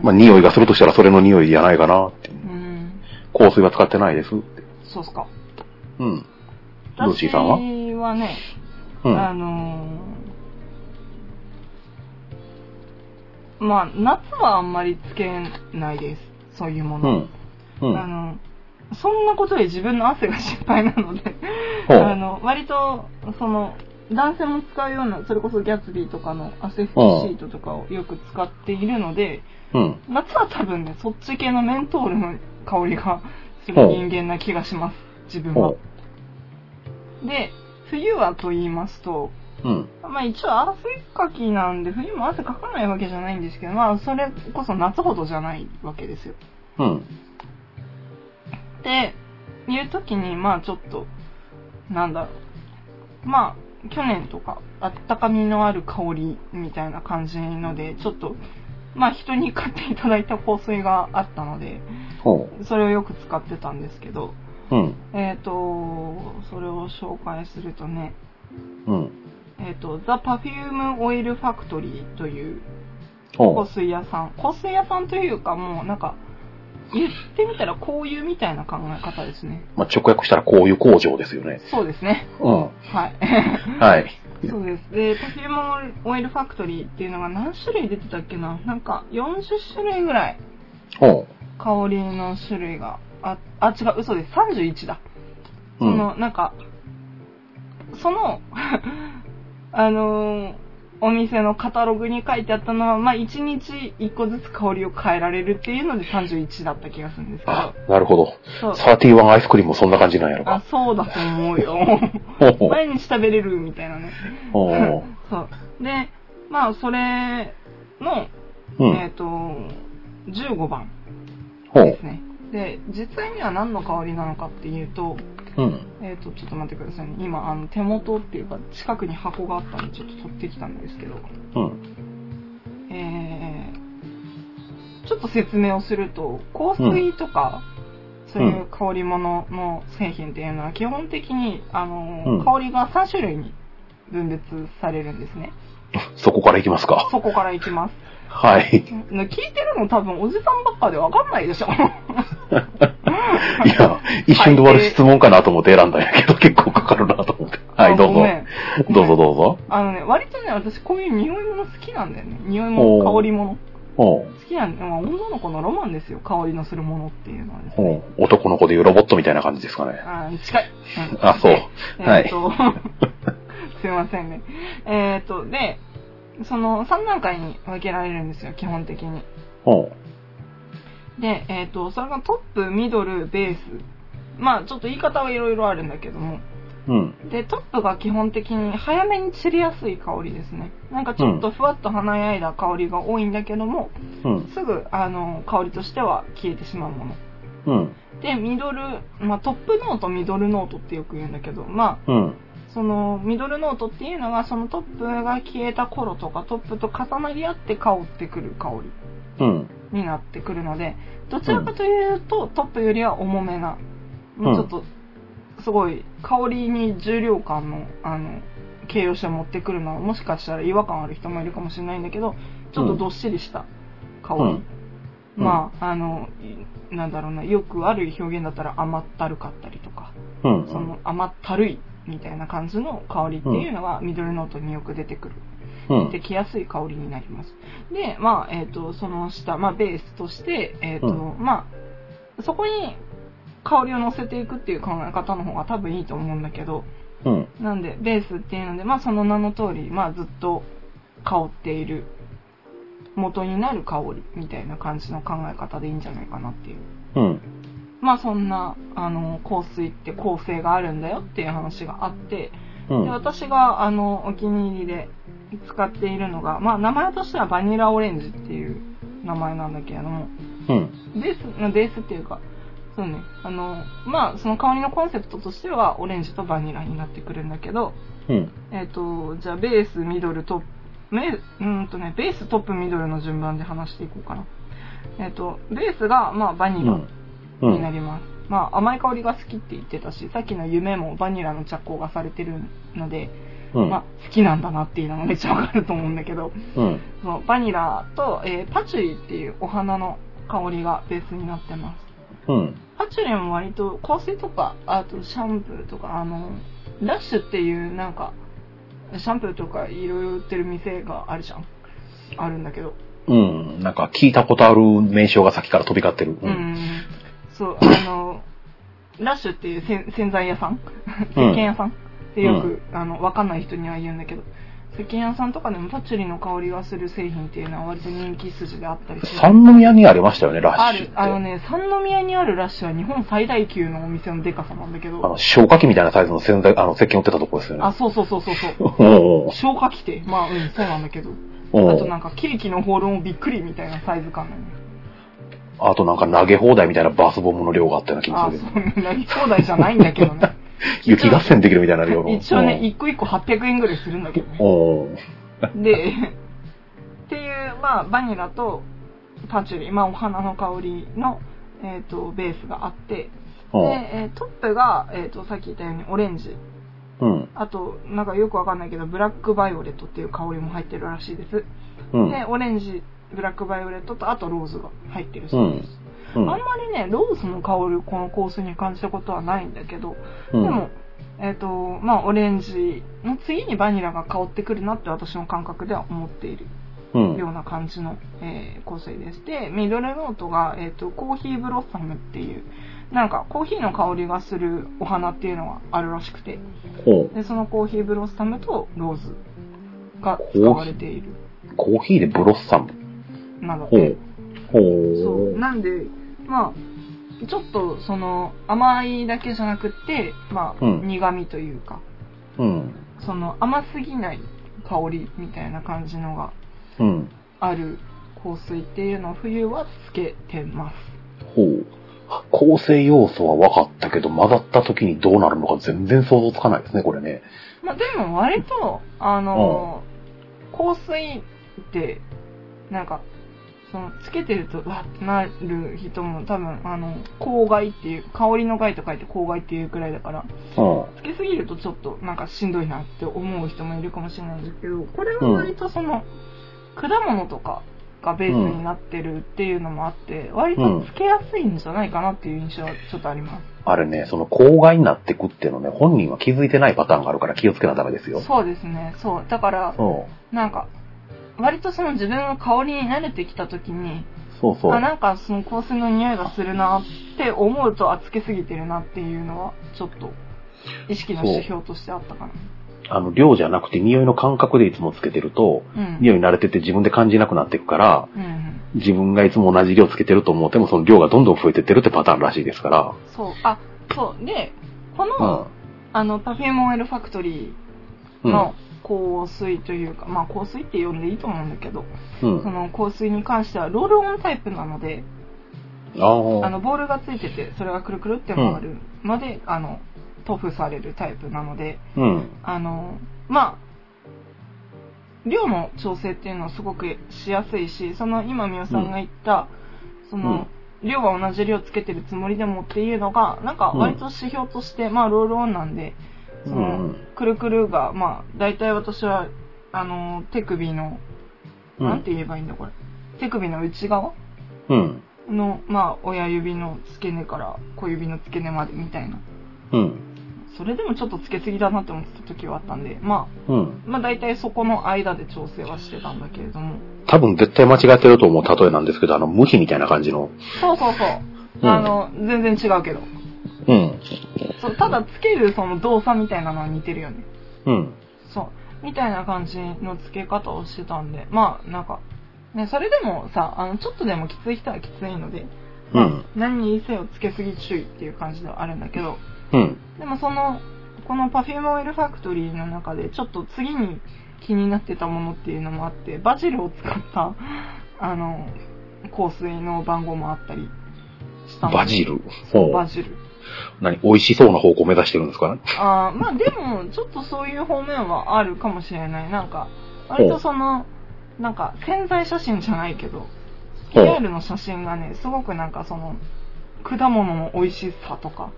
う。まあ匂いがするとしたらそれの匂いじゃないかなって。香水は使ってないですって。そうっすか。うん。ルーシーさんは？私はね、うん。あのー、まあ、夏はあんまりつけないです。そういうもの。うん。うん。あの、そんなことで自分の汗が心配なので、あの、割と、その、男性も使うような、それこそギャツビーとかの汗拭きシートとかをよく使っているので、うん。夏は多分ね、そっち系のメントールの香りがする人間な気がします。自分はほ。で、冬はと言いますと、う。うん。まあ一応汗かきなんで、冬も汗かかないわけじゃないんですけど、まあそれこそ夏ほどじゃないわけですよ。うん。で、いう時に、まあちょっと、なんだろう。まあ、去年とか、あったかみのある香りみたいな感じので、ちょっと、まあ人に買っていただいた香水があったので、ほそれをよく使ってたんですけど、う。うん。えっ、と、それを紹介するとね、うん。えっ、と、The Perfume Oil Factory というほ香水屋さん。香水屋さんというかもうなんか、言ってみたらこういうみたいな考え方ですね。まあ、直訳したらこういう工場ですよね。そうですね。うん。はい。はい。そうです。で、パフュームオイルファクトリーっていうのが何種類出てたっけな？なんか40種類ぐらいほ香りの種類があ、あ、違う、嘘です。31だ。う。その、なんか、その、あのーお店のカタログに書いてあったのは、まあ、1日1個ずつ香りを変えられるっていうので31だった気がするんですけあど。、なるほど。そう。31アイスクリームもそんな感じなんやろあ、か。そうだと思うよ。毎日食べれるみたいなね。ほう そう。で、まあ、それの、うん。えっ、と、15番。ですね。で、実際には何の香りなのかっていうと、うん。えっ、と、ちょっと待ってくださいね。今、あの、手元っていうか、近くに箱があったんで、ちょっと取ってきたんですけど、うん。えー、ちょっと説明をすると、香水とか、そういう香り物の製品っていうのは、基本的に、あの、うん香りが3種類に分別されるんですね。そこから行きますか。そこからいきます。はい。聞いてるの多分おじさんばっかでわかんないでしょ。いや、一瞬で終わる質問かなと思って選んだんやけど、結構かかるなと思って。はい、どうぞ。どうぞどうぞ。あのね、割とね、私こういう匂い物好きなんだよね。匂い物、香り物。ほ好きなんだよ。まあ女の子のロマンですよ。香りのするものっていうのはでう。すね。男の子でいうロボットみたいな感じですかね。あー近い。うんあそうではい すいませんね。えーっと、で、その3段階に分けられるんですよ、基本的に。ほで、えーっと、それがトップ、ミドル、ベース。まあ、ちょっと言い方はいろいろあるんだけども。う。うん。で、トップが基本的に早めに散りやすい香りですね。なんかちょっとふわっと華やいだ香りが多いんだけども、うん。すぐ、あの、香りとしては消えてしまうもの。うん。で、ミドル、まあトップノート、ミドルノートってよく言うんだけど、まあ、うん。そのミドルノートっていうのがそのトップが消えた頃とかトップと重なり合って香ってくる香りうん。になってくるのでどちらかというと、トップよりは重めな、うん。ちょっとすごい香りに重量感のあの形容詞を持ってくるのはもしかしたら違和感ある人もいるかもしれないんだけどちょっとどっしりした香り、うん。うんまああのいなんだろうなよくある表現だったら甘ったるかったりとか。うん。その甘ったるいみたいな感じの香りっていうのがミドルノートによく出てくる。うん。出てきやすい香りになります。で、まあ、えっ、と、その下、まあ、ベースとして、えっ、と、うまあ、そこに香りを乗せていくっていう考え方の方が多分いいと思うんだけど、うん。なんで、ベースっていうので、まあ、その名の通り、まあ、ずっと香っている、元になる香りみたいな感じの考え方でいいんじゃないかなっていう。うん。まあ、そんな、あの、香水って構成があるんだよっていう話があって、うん。で私があのお気に入りで使っているのが、まあ、名前としてはバニラオレンジっていう名前なんだけれどもうん。ベースベースっていうかそうねあのまあその香りのコンセプトとしてはオレンジとバニラになってくるんだけどうん。えっ、とじゃあベースミドルトップメうーんとねベーストップミドルの順番で話していこうかなえっ、とベースがまあバニラうん。う。になんります。まあ、甘い香りが好きって言ってたし、さっきの夢もバニラの着工がされてるので、うん。まあ、好きなんだなっていうのがめっちゃわかると思うんだけど、うん。そのバニラと、えーパチュリっていうお花の香りがベースになってます。うん。パチュリも割と香水とか、あとシャンプーとか、あの、ラッシュっていうなんか、シャンプーとかいろいろ売ってる店があるじゃん。あるんだけど。うん。なんか聞いたことある名称が先から飛び交ってる。う。ん。そう、あの、ラッシュっていう洗洗剤屋さん？石鹸屋さん？ってよく、あの、わかんない人には言うんだけど、石鹸屋さんとかでもパチュリの香りがする製品っていうのは割と人気筋であったりする。三宮にありましたよね、ラッシュって。ある、あのね、三宮にあるラッシュは日本最大級のお店のデカさなんだけあの、ど、消火器みたいなサイズの洗剤、あの、石鹸売ってたとこですよね。あ、そうそうそうそうそう。おう消火器って、まあうん、そうなんだけど、あとなんかケーキのホールもびっくりみたいなサイズ感なのね。あとなんか投げ放題みたいなバースボムの量があったような気があ、するそうけど。ね、なり放題じゃないんだけどね。雪合戦できるみたいな量の。一応ね、一個一個800円ぐらいするんだけどね。おう で、っていう、まあ、バニラとパチュリ、まあ、お花の香りの、えっ、と、ベースがあって、で、えートップが、えっ、と、さっき言ったようにオレンジ。うん。あと、なんかよくわかんないけど、ブラックバイオレットっていう香りも入ってるらしいです。うん。で、オレンジ、ブラックバイオレットと、あとローズが入ってるう。そうんです。うんあんまりね、ローズの香りをこの香水に感じたことはないんだけど、うん。でも、えっ、と、まあ、オレンジの次にバニラが香ってくるなって私の感覚では思っているうん。ような感じの、えー香水でして、ミドルノートが、えっ、と、コーヒーブロッサムっていう、なんかコーヒーの香りがするお花っていうのがあるらしくて。で、そのコーヒーブロッサムとローズが使われているコーヒーでブロッサム？ほなのでそう。う。なんで、まあ、ちょっとその甘いだけじゃなくって、まあ、うん苦味というか、うん。その甘すぎない香りみたいな感じのがうん。ある香水っていうのを冬はつけてます。ほう。構成要素は分かったけど、混ざった時にどうなるのか全然想像つかないですね、これね。まあでも割と、あの、香水って、なんか、その、つけてると、うわってなる人も多分、あの、香害っていう、香りの害と書いて香害っていうくらいだから、うん。つけすぎるとちょっとなんかしんどいなって思う人もいるかもしれないんですけど、これは割とその、果物とかがベースになってるっていうのもあって、割とつけやすいんじゃないかなっていう印象はちょっとあります。あれね、その郊外になってくっていうのね、本人は気づいてないパターンがあるから気をつけなダメですよ。そうですね、そう。だから、そなんか、割とその自分の香りに慣れてきた時に、う。そうそう。あ、なんかその香水の匂いがするなって思うと、あ、つけすぎてるなっていうのは、ちょっと、意識の指標としてあったかな。あの、量じゃなくて匂いの感覚でいつもつけてると、うん。匂いに慣れてて自分で感じなくなっていくから、うんうん。自分がいつも同じ量つけてると思っても、その量がどんどん増えてってるってパターンらしいですから。そう。あ、そう。で、こうの、ん。あの、パフュームオイルファクトリーうん。の香水というか、まあ香水って呼んでいいと思うんだけど、うん。その香水に関してはロールオンタイプなので、あの、ボールがついてて、それがくるくるって回るまで、あの、塗布されるタイプなので、うん。あの、まあ、量の調整っていうのはすごくしやすいし、その今、みおさんが言った、その、量は同じ量つけてるつもりでもっていうのが、なんか割と指標として、まあ、ロールオンなんで、その、うんくるくるが、まあ、大体私は、あの、手首の、うんなんて言えばいいんだこれ。手首の内側うん。の、まあ、親指の付け根から小指の付け根までみたいな。うん。それでもちょっとつけすぎだなって思ってた時はあったんで、まうん。あ、まあ大体そこの間で調整はしてたんだけれども。多分絶対間違ってると思う例えなんですけど、あの、無比みたいな感じの。そうそうそう。うんあの、全然違うけど。うん。そうただつけるその動作みたいなのは似てるよね。うん。そう。みたいな感じの付け方をしてたんで、まあ、なんか、ね、それでもさ、あの、ちょっとでもきつい人はきついので、うん。何にせよつけすぎ注意っていう感じではあるんだけど、うん。でもその、この Perfume Oil Factory の中でちょっと次に気になってたものっていうのもあって、バジルを使った、あの、香水の番号もあったりしたのでバジル？そうバジル。何美味しそうな方向を目指してるんですかね？あーまあでも、ちょっとそういう方面はあるかもしれない。なんか、割とその、なんか潜在写真じゃないけど、リアルの写真がね、すごくなんかその、果物の美味しさとか、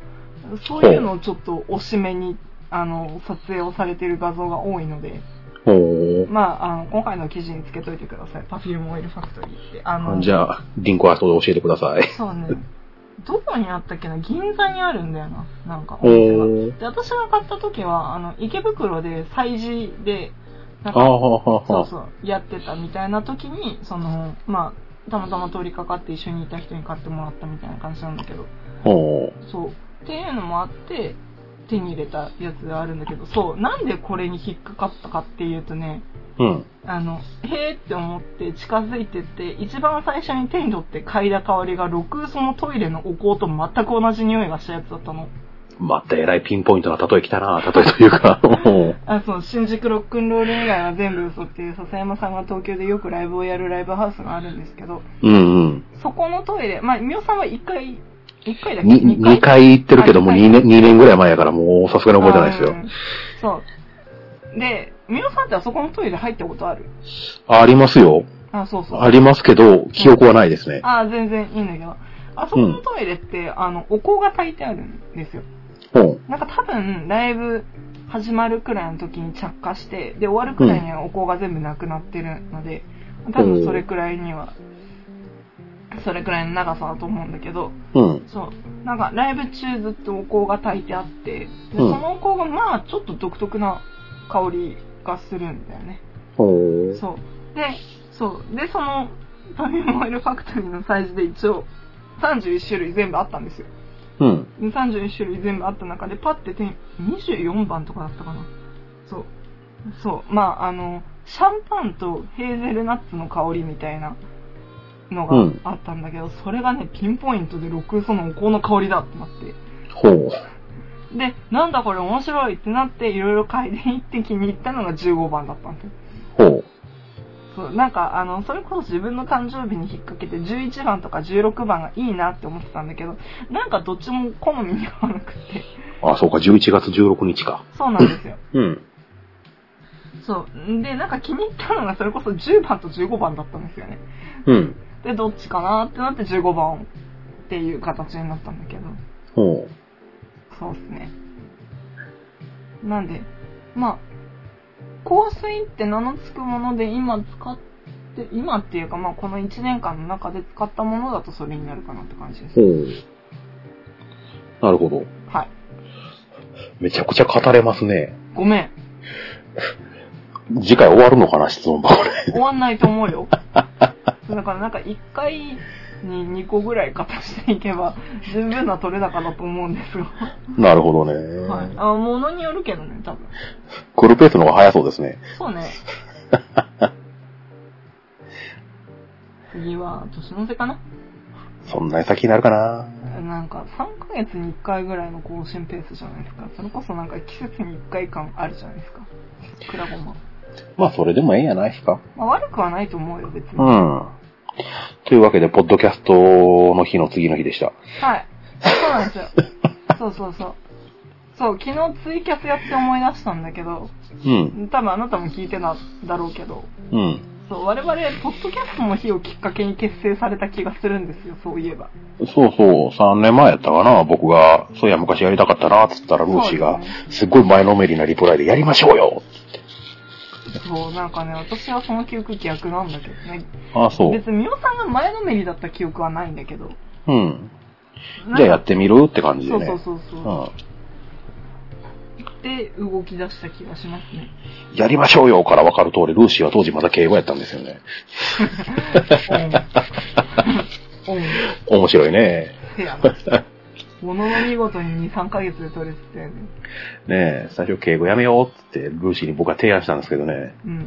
そういうのをちょっとおしめに、あの、撮影をされてる画像が多いので、ほまあ、あの、今回の記事につけといてください。Perfume Oil Factory って。あの、う。じゃあ、リンクは後で教えてください。そうね。どこにあったっけな銀座にあるんだよな。なんか、おほ店が。う。で、私が買った時は、あの、池袋で催事で、なんか、そうそう、やってたみたいな時に、その、まあ、たまたま通りかかって一緒にいた人に買ってもらったみたいな感じなんだけど、ほそう。っていうのもあって、手に入れたやつがあるんだけど、そう、なんでこれに引っかかったかっていうとね、う。うん。あの、へーって思って近づいてって、一番最初に手に取って嗅いだ香りが、6そのトイレのお香と全く同じ匂いがしたやつだったの。またえらいピンポイントな例え来たな、例えというか。あ、そう、新宿ロックンロール以外は全部嘘っていう、笹山さんが東京でよくライブをやるライブハウスがあるんですけど、うんうん。そこのトイレ、まあ、みおさんは一回、一回だっけ？に、2回？行ってるけども、あ2年、二年ぐらい前やからもうさすがに覚えてないですよう。んそう。で、みおさんってあそこのトイレ入ったことある？ありますよ。あ、そうそう。ありますけど、記憶はないですね。あ、全然いいんだけど、あそこのトイレって、あの、お香が炊いてあるんですよ。ほなんか多分、ライブ始まるくらいの時に着火して、で、終わるくらいにはお香が全部なくなってるので、多分それくらいにはそれくらいの長さだと思うんだけど、うん。そう。なんか、ライブ中ずっとお香が炊いてあって、でうんそのお香がまあ、ちょっと独特な香りがするんだよね。そう。で、そう。で、その、パフュームオイルファクトリーのサイズで一応、31種類全部あったんですよ。うん。で31種類全部あった中で、パッて手に、24番とかだったかな。そう。そう。まあ、あの、シャンパンとヘーゼルナッツの香りみたいなのがうんあったんだけど、それがね、ピンポイントで6そのお香の香りだってなって。ほう。で、なんだこれ面白いってなって、いろいろ嗅いでいって気に入ったのが15番だったんですよ。ほう。そう、なんか、あの、それこそ自分の誕生日に引っ掛けて11番とか16番がいいなって思ってたんだけど、なんかどっちも好みに合わなくて。あ、そうか、11月16日か。そうなんですよ。うん。そう。で、なんか気に入ったのがそれこそ10番と15番だったんですよね。うん。で、どっちかなってなって15番っていう形になったんだけど。ほそうですね。なんで、まあ、香水って名の付くもので今使って、今っていうかまあこの1年間の中で使ったものだとそれになるかなって感じです。なるほど。はい。めちゃくちゃ語れますね。ごめん。次回終わるのかな、質問箱で。終わんないと思うよ。だからなんか1回に2個ぐらい形していけば十分な取れ高だと思うんですが。なるほどね。はい。あ、ものによるけどね、多分。クールペースの方が早そうですね。そうね。次は年の瀬かな？そんなに先になるかな。なんか3ヶ月に1回ぐらいの更新ペースじゃないですか。それこそなんか季節に1回感あるじゃないですか。クラゴマ。まあ、それでもええんやないですか。まあ悪くはないと思うよ、別に。うん。というわけで、ポッドキャストの日の次の日でした。はい。そうなんですよ。そうそうそう。そう、昨日ツイキャスやって思い出したんだけど、うん。多分あなたも聞いてただろうけど、うん。そう、我々、ポッドキャストの日をきっかけに結成された気がするんですよ、そういえば。そうそう、3年前やったかな、僕が、そういや昔やりたかったな、つったらルーシーがすっごい前のめりなリプライでやりましょうよそう、なんかね、私はその記憶逆なんだけどね。ああ、そう。別にミオさんが前のめりだった記憶はないんだけど。うん。じゃあやってみるって感じでね。そうそうそうそう。うん。で、動き出した気がしますね。やりましょうよから分かる通り、ルーシーは当時まだ敬語やったんですよね。面白いね。ものの見事に2、3ヶ月で取れてたよね。ねえ、最初敬語やめようっつって、ルーシーに僕は提案したんですけどね。うん。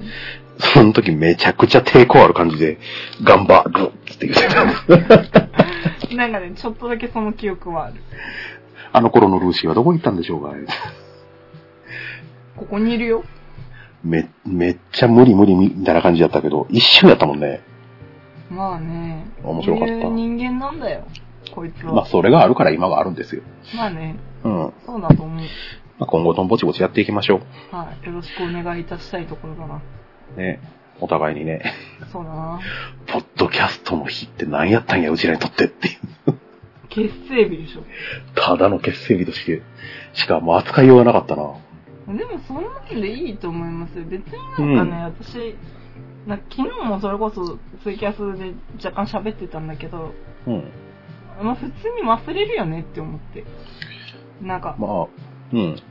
その時めちゃくちゃ抵抗ある感じで、頑張るって言ってた。なんかね、ちょっとだけその記憶はある。あの頃のルーシーはどこに行ったんでしょうかここにいるよ。め、めっちゃ無理無理みたいな感じだったけど、一瞬やったもんね。まあね。面白かった人間なんだよ。こいつは。まあ、それがあるから今があるんですよ。まあね。うん。まそうだと思う。あ、今後ともぼちぼちやっていきましょはい。よろしくお願いいたしたいところだな。う。ね。お互いにね、そうだな。ポッドキャストの日って何やったんや、うちらにとってっていう。結成日でしょ。ただの結成日として、しかも扱いようがなかったな。でもそんなんでいいと思いますよ。別になんかね、私、な昨日もそれこそツイキャスで若干喋ってたんだけど、うん。まあ普通に忘れるよねって思って。なんか、まあ、うん。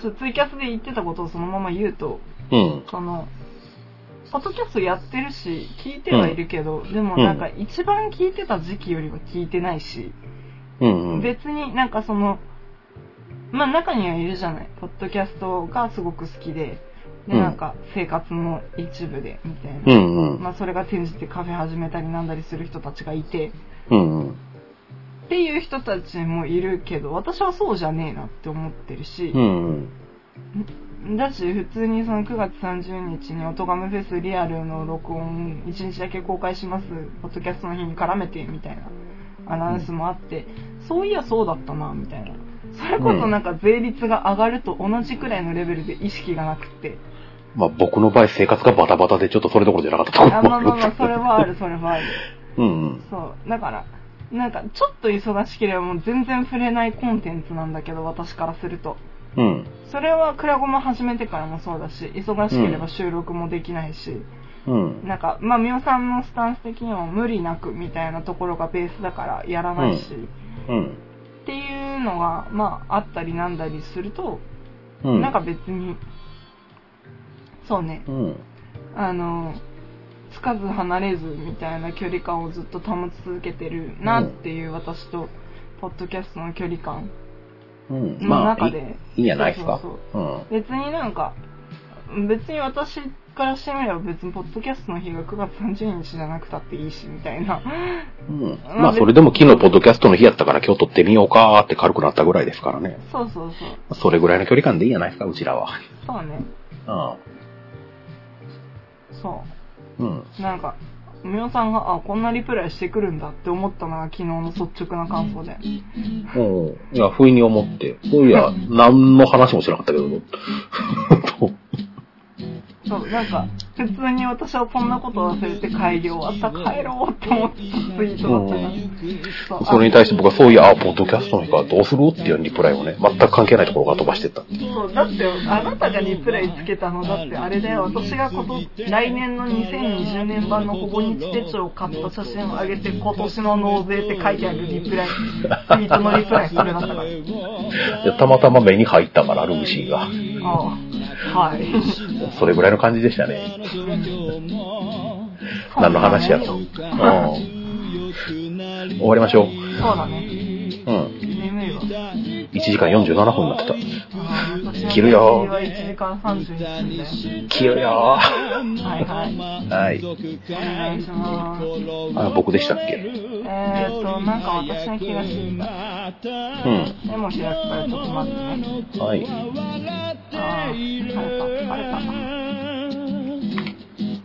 そうツイキャスで言ってたことをそのまま言うと、うん。その、ポッドキャストやってるし、聞いてはいるけど、でもなんか一番聞いてた時期よりは聞いてないし、うん、うん。別になんかその、まあ中にはいるじゃない。ポッドキャストがすごく好きで、で、うんなんか生活の一部で、みたいな。うんうん。まあそれが転じてカフェ始めたりなんだりする人たちがいて、うんうん。っていう人たちもいるけど、私はそうじゃねえなって思ってるしう、んうん。だし普通にその9月30日にオトガムフェスリアルの録音1日だけ公開します、ポッドキャストの日に絡めてみたいなアナウンスもあって、そういやそうだったな、みたいな。それこそなんか税率が上がると同じくらいのレベルで意識がなくって。まあ僕の場合生活がバタバタでちょっとそれどころじゃなかったところあ、もまあまあまあ、それはある、それはある。うんうん。そう。だから、なんかちょっと忙しければもう全然触れないコンテンツなんだけど、私からすると。うん。それはクラゴマ始めてからもそうだし、忙しければ収録もできないし、うん。なんか、まあ、みおさんのスタンス的には無理なくみたいなところがベースだからやらないし、うん。っていうのが、まあ、あったりなんだりすると、うん。なんか別に、そうね、うん。あの、つかず離れずみたいな距離感をずっと保ち続けてるなっていう私と、ポッドキャストの距離感。うん。のまあ、い中でいんじゃないですか？そううん。別になんか、別に私からしてみれば別にポッドキャストの日が9月30日じゃなくたっていいし、みたいな。うん。まあ、それでも昨日ポッドキャストの日やったから今日撮ってみようかーって軽くなったぐらいですからね。そうそうそう。それぐらいの距離感でいいんじゃないですか、うちらは。そうね。そうん。うん。う。なんか、みおさんが、あ、こんなリプライしてくるんだって思ったのが昨日の率直な感想で。うん。いや、不意に思って。そういや、何の話もしなかったけど。そう、なんか、普通に私はそんなこと忘れて会議終わった帰ろうって思ってたツイートだったうそれに対して僕はそういや、あ、ポッドキャストの日からどうするっていうリプライをね、全く関係ないところから飛ばしてった。そう、だって、あなたがリプライつけたのだって、あれだよ、私がこと、来年の2020年版のほぼ日手帳を買った写真を上げて、今年の納税って書いてあるリプライ、ツイートのリプライそれだったから。いやたまたま目に入ったから、ルーシーが。ああ、はい。それぐらいの感じでしたね。何の話やと。うん。終わりましょう。そうだね。うん。眠いわ。1時間47分になってた。切るよは1時間31分だよ。切るよはいはい。はい。お願いします。あ、僕でしたっけ？えーと、なんか私の気がしてきた。うん。メモ開くからちょっと待ってね。はい。あー、疲れた、疲れた。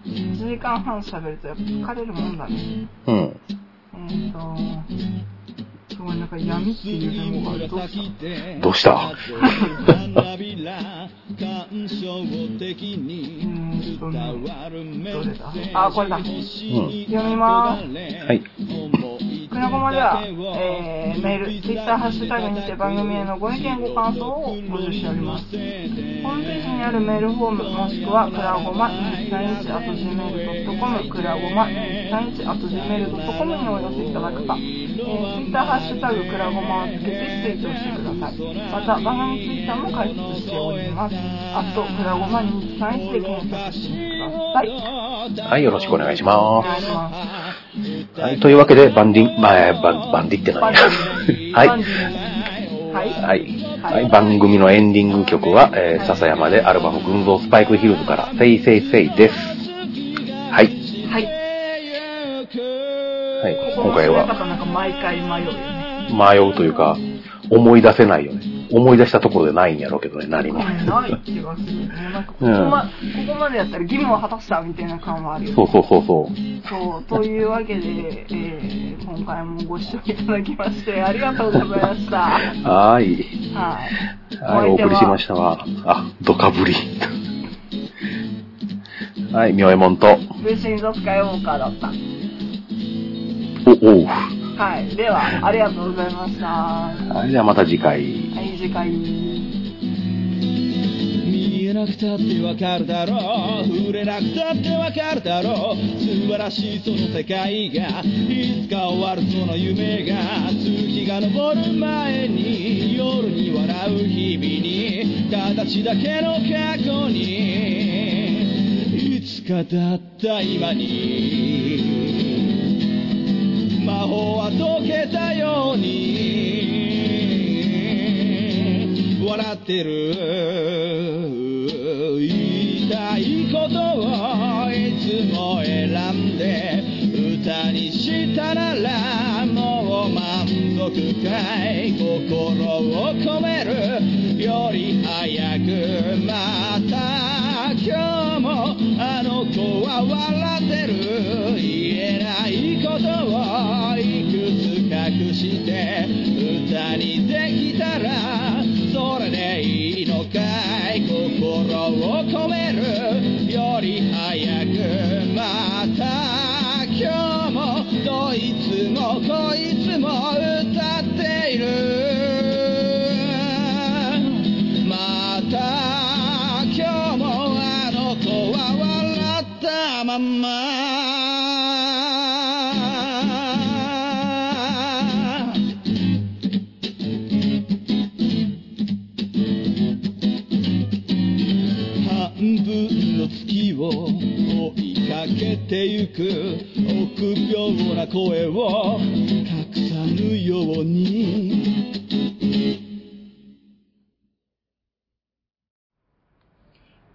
1時間半喋るとやっぱ疲れるもんだね。うん。えーと、すごいなんか闇っていうメモがある。どうした？どうした？うーんとね、どれだあ、これだ。うん。読みまーす。はい。くなごまでは、えー、メール、ツイッター、ハッシュタグにて番組へのご意見、ご感想を募集しております。ホームページにあるメールフォーム、もしくは、くらごま231 gmail.com、くらごま231 gmail.com にお寄せいただくか、えー、ツイッター、ハッシュタグ、くらごまをつけてツイートしてください。また、番組ツイッターも開設しております。あと、くらごま231で検索してください。はい、よろしくお願いしおま願いします。す。はい、というわけで、バンディン、まあ、バン、バンディって何や。はい。はい。はい。はい。番組のエンディング曲は、えー、笹山でアルバム群像スパイクヒルズから、せいせいせいです。はい。はい。はい。今回は。迷うというか、思い出せないよね。思い出したところでないんやろうけどね、何も。ない気がする。なんかここま、ここまでやったら義務を果たしたみたいな感はあるよね。そうそうそうそう。そう、というわけで、えー、今回もご視聴いただきまして、ありがとうございました。ははーい。い。はい、お送りしましたわ。あ、ドカぶり。はい、みょえもんと、ブーシン・ザ・スカイウォーカーだった。お、おう。はい。では、ありがとうございました。ははい、じゃあまた次回。い、次回。見えなくたってわかるだろう触れなくたってわかるだろう素晴らしいその世界がいつか終わるその夢が月が昇る前に夜に笑う日々に形だけの過去にいつかだった今に魔法は溶けたように。笑ってる。言いたいことをいつも選んで歌にしたならもう満足かい。心を込め声を隠さぬように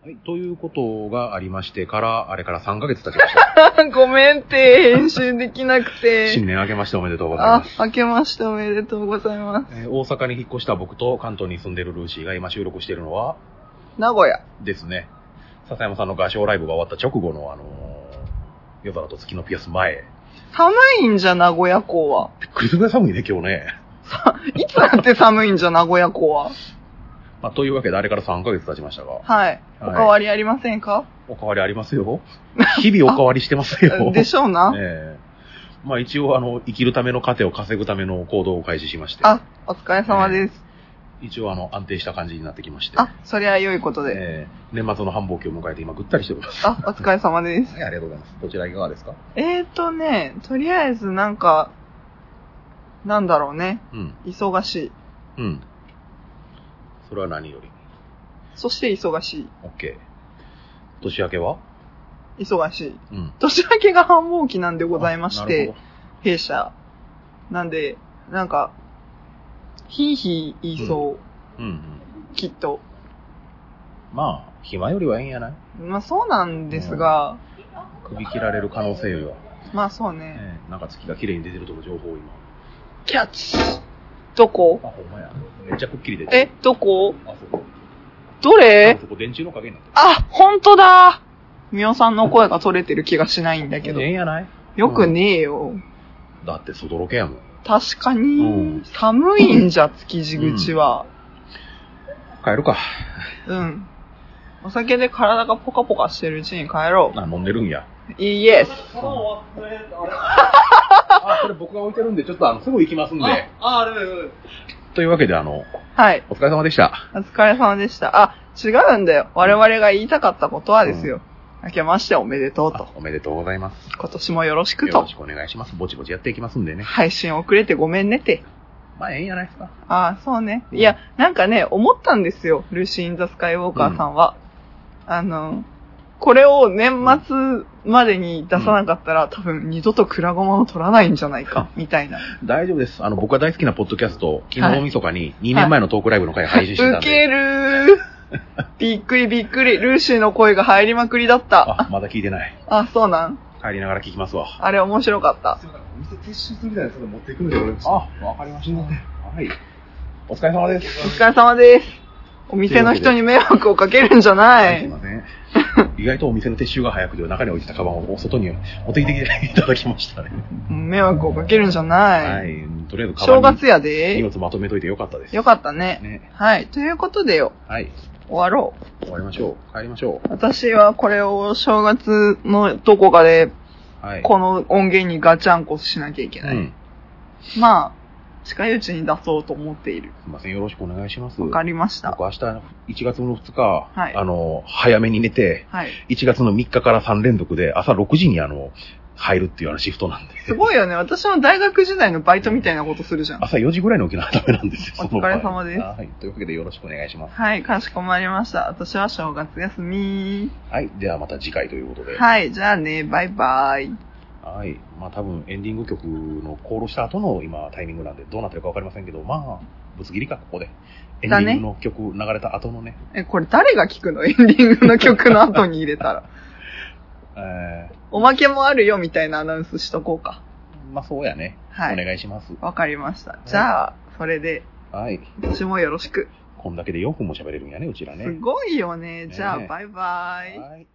はい。ということがありましてから、あれから3ヶ月経ちました。ごめんって、編集できなくて。新年明けましておめでとうございあます。、明けましておめでとうございます。えー大阪に引っ越した僕と関東に住んでるルーシーが今収録しているのは名古屋。ですね、笹山さんの合唱ライブが終わった直後のあのー夜空と月のピアス前。寒いんじゃ、名古屋港は。びっくりするぐらい寒いね、今日ね。いつだって寒いんじゃ、名古屋港は。まあ、というわけであれから3ヶ月経ちましたが、はい。おはいかわりありませんか、おかわりありますよ。日々おかわりしてますよ。でしょうな。ええまあ一応あの、生きるための糧を稼ぐための行動を開始しまして、あ、お疲れ様です。一応あの、安定した感じになってきまして、あ、そりゃ良いことで。ええ年末の繁忙期を迎えて今ぐったりしております。あ、お疲れ様です。はい、ありがとうございます。こちらいかがですか？えーとね、とりあえずなんか、なんだろうね。うん。忙しい。うん。それは何より？そして忙しい。OK。年明けは？忙しい。うん。年明けが繁忙期なんでございましてる、弊社。なんで、なんか、ひいひい言いそう、ほどうんうん。きっと。まあ、暇よりはええんやない？まあそうなんですが、首切られる可能性よりは。まあそうね。ええなんか月が綺麗に出てるとの情報を今。キャッチどこ？あ、ほんまや。めっちゃくっきり出てる。え、どこ？あそこ。どれ？あそこ電柱の影になってる。あ、ほんとだみおさんの声が取れてる気がしないんだけどえ。えんやない？よくねえよ。だって外ロケやもん。確かうにん、寒いんじゃ、築地口は。帰るか。うん。お酒で体がポカポカしてるうちに帰ろあ、飲んでるんや。う。イエス。あ、これ僕が置いてるんで、ちょっとあの、すぐ行きますんで。あ、あれだよ。というわけで、あの、はい。お疲れ様でした。お疲れ様でした。あ、違うんだよ。我々が言いたかったことはですよ。明けましておめでとうとあ。おめでとうございます。今年もよろしくとよろし。くお願いします。ぼちぼちやっていきますんでね。配信遅れてごめんねって。まあ、ええんやないですか。ああ、そうね。いや、なんかね、思ったんですよ。ルーシー・イン・ザ・スカイ・ウォーカーさんは。あの、これを年末までに出さなかったら、多分二度とクラゴマを取らないんじゃないか、みたいな。大丈夫です。あの、僕が大好きなポッドキャスト、昨日大晦日に2年前のトークライブの回配信してたんで。ウケるー。びっくりびっくり。ルーシーの声が入りまくりだった。あ、まだ聞いてない。あ、そうなん帰りながら聞きますわ。あれ面白かった。すいません、お店撤収するみたいなやつ持っていくんで、俺。あ、わかりました。はい。お疲れ様です。お疲れ様です。お店の人に迷惑をかけるんじゃないすい。ません。意外とお店の撤収が早くて、中に置いてたカバンを外に持ってきていただきましたね。迷惑をかけるんじゃない。はい。とりあえずカバンに正月やで荷。物まとめといてよかったです。よかったね。ね。はい。ということでよ、はい。終わろう。終わりましょう。帰りましょ私はこれを正月のどこかで、う。はい。この音源にガチャンコしなきゃいけない。うん。まあ、近いうちに出そうと思っている。すいません。よろしくお願いします。わかりました僕。明日、1月の2日、はいあの、早めに寝て、はい。1月の3日から3連続で朝6時にあの、入るっていうようなシフトなんで。すごいよね。私の大学時代のバイトみたいなことするじゃん。朝4時ぐらいに起きなきゃダメなんですよ。お疲れ様ですはい。というわけでよろしくお願いします。はい、かしこまりました。私は正月休み。はい。ではまた次回ということで。はい、じゃあね、バイバイ。はい。まあ多分エンディング曲のコールした後の今タイミングなんでどうなってるかわかりませんけど、まあ、ぶつ切りか、ここで。エンディングの曲流れた後のね。え、これ誰が聞くの？エンディングの曲の後に入れたら。えおまけもあるよみたいなアナウンスしとこうか。ー、まあそうやね。はいお願いします。わかりました。じゃあ、それで、はい。私もよろしく。こんだけで4分も喋れるんやね、うちらね。すごいよね。じゃあ、ねバイバイ。はい。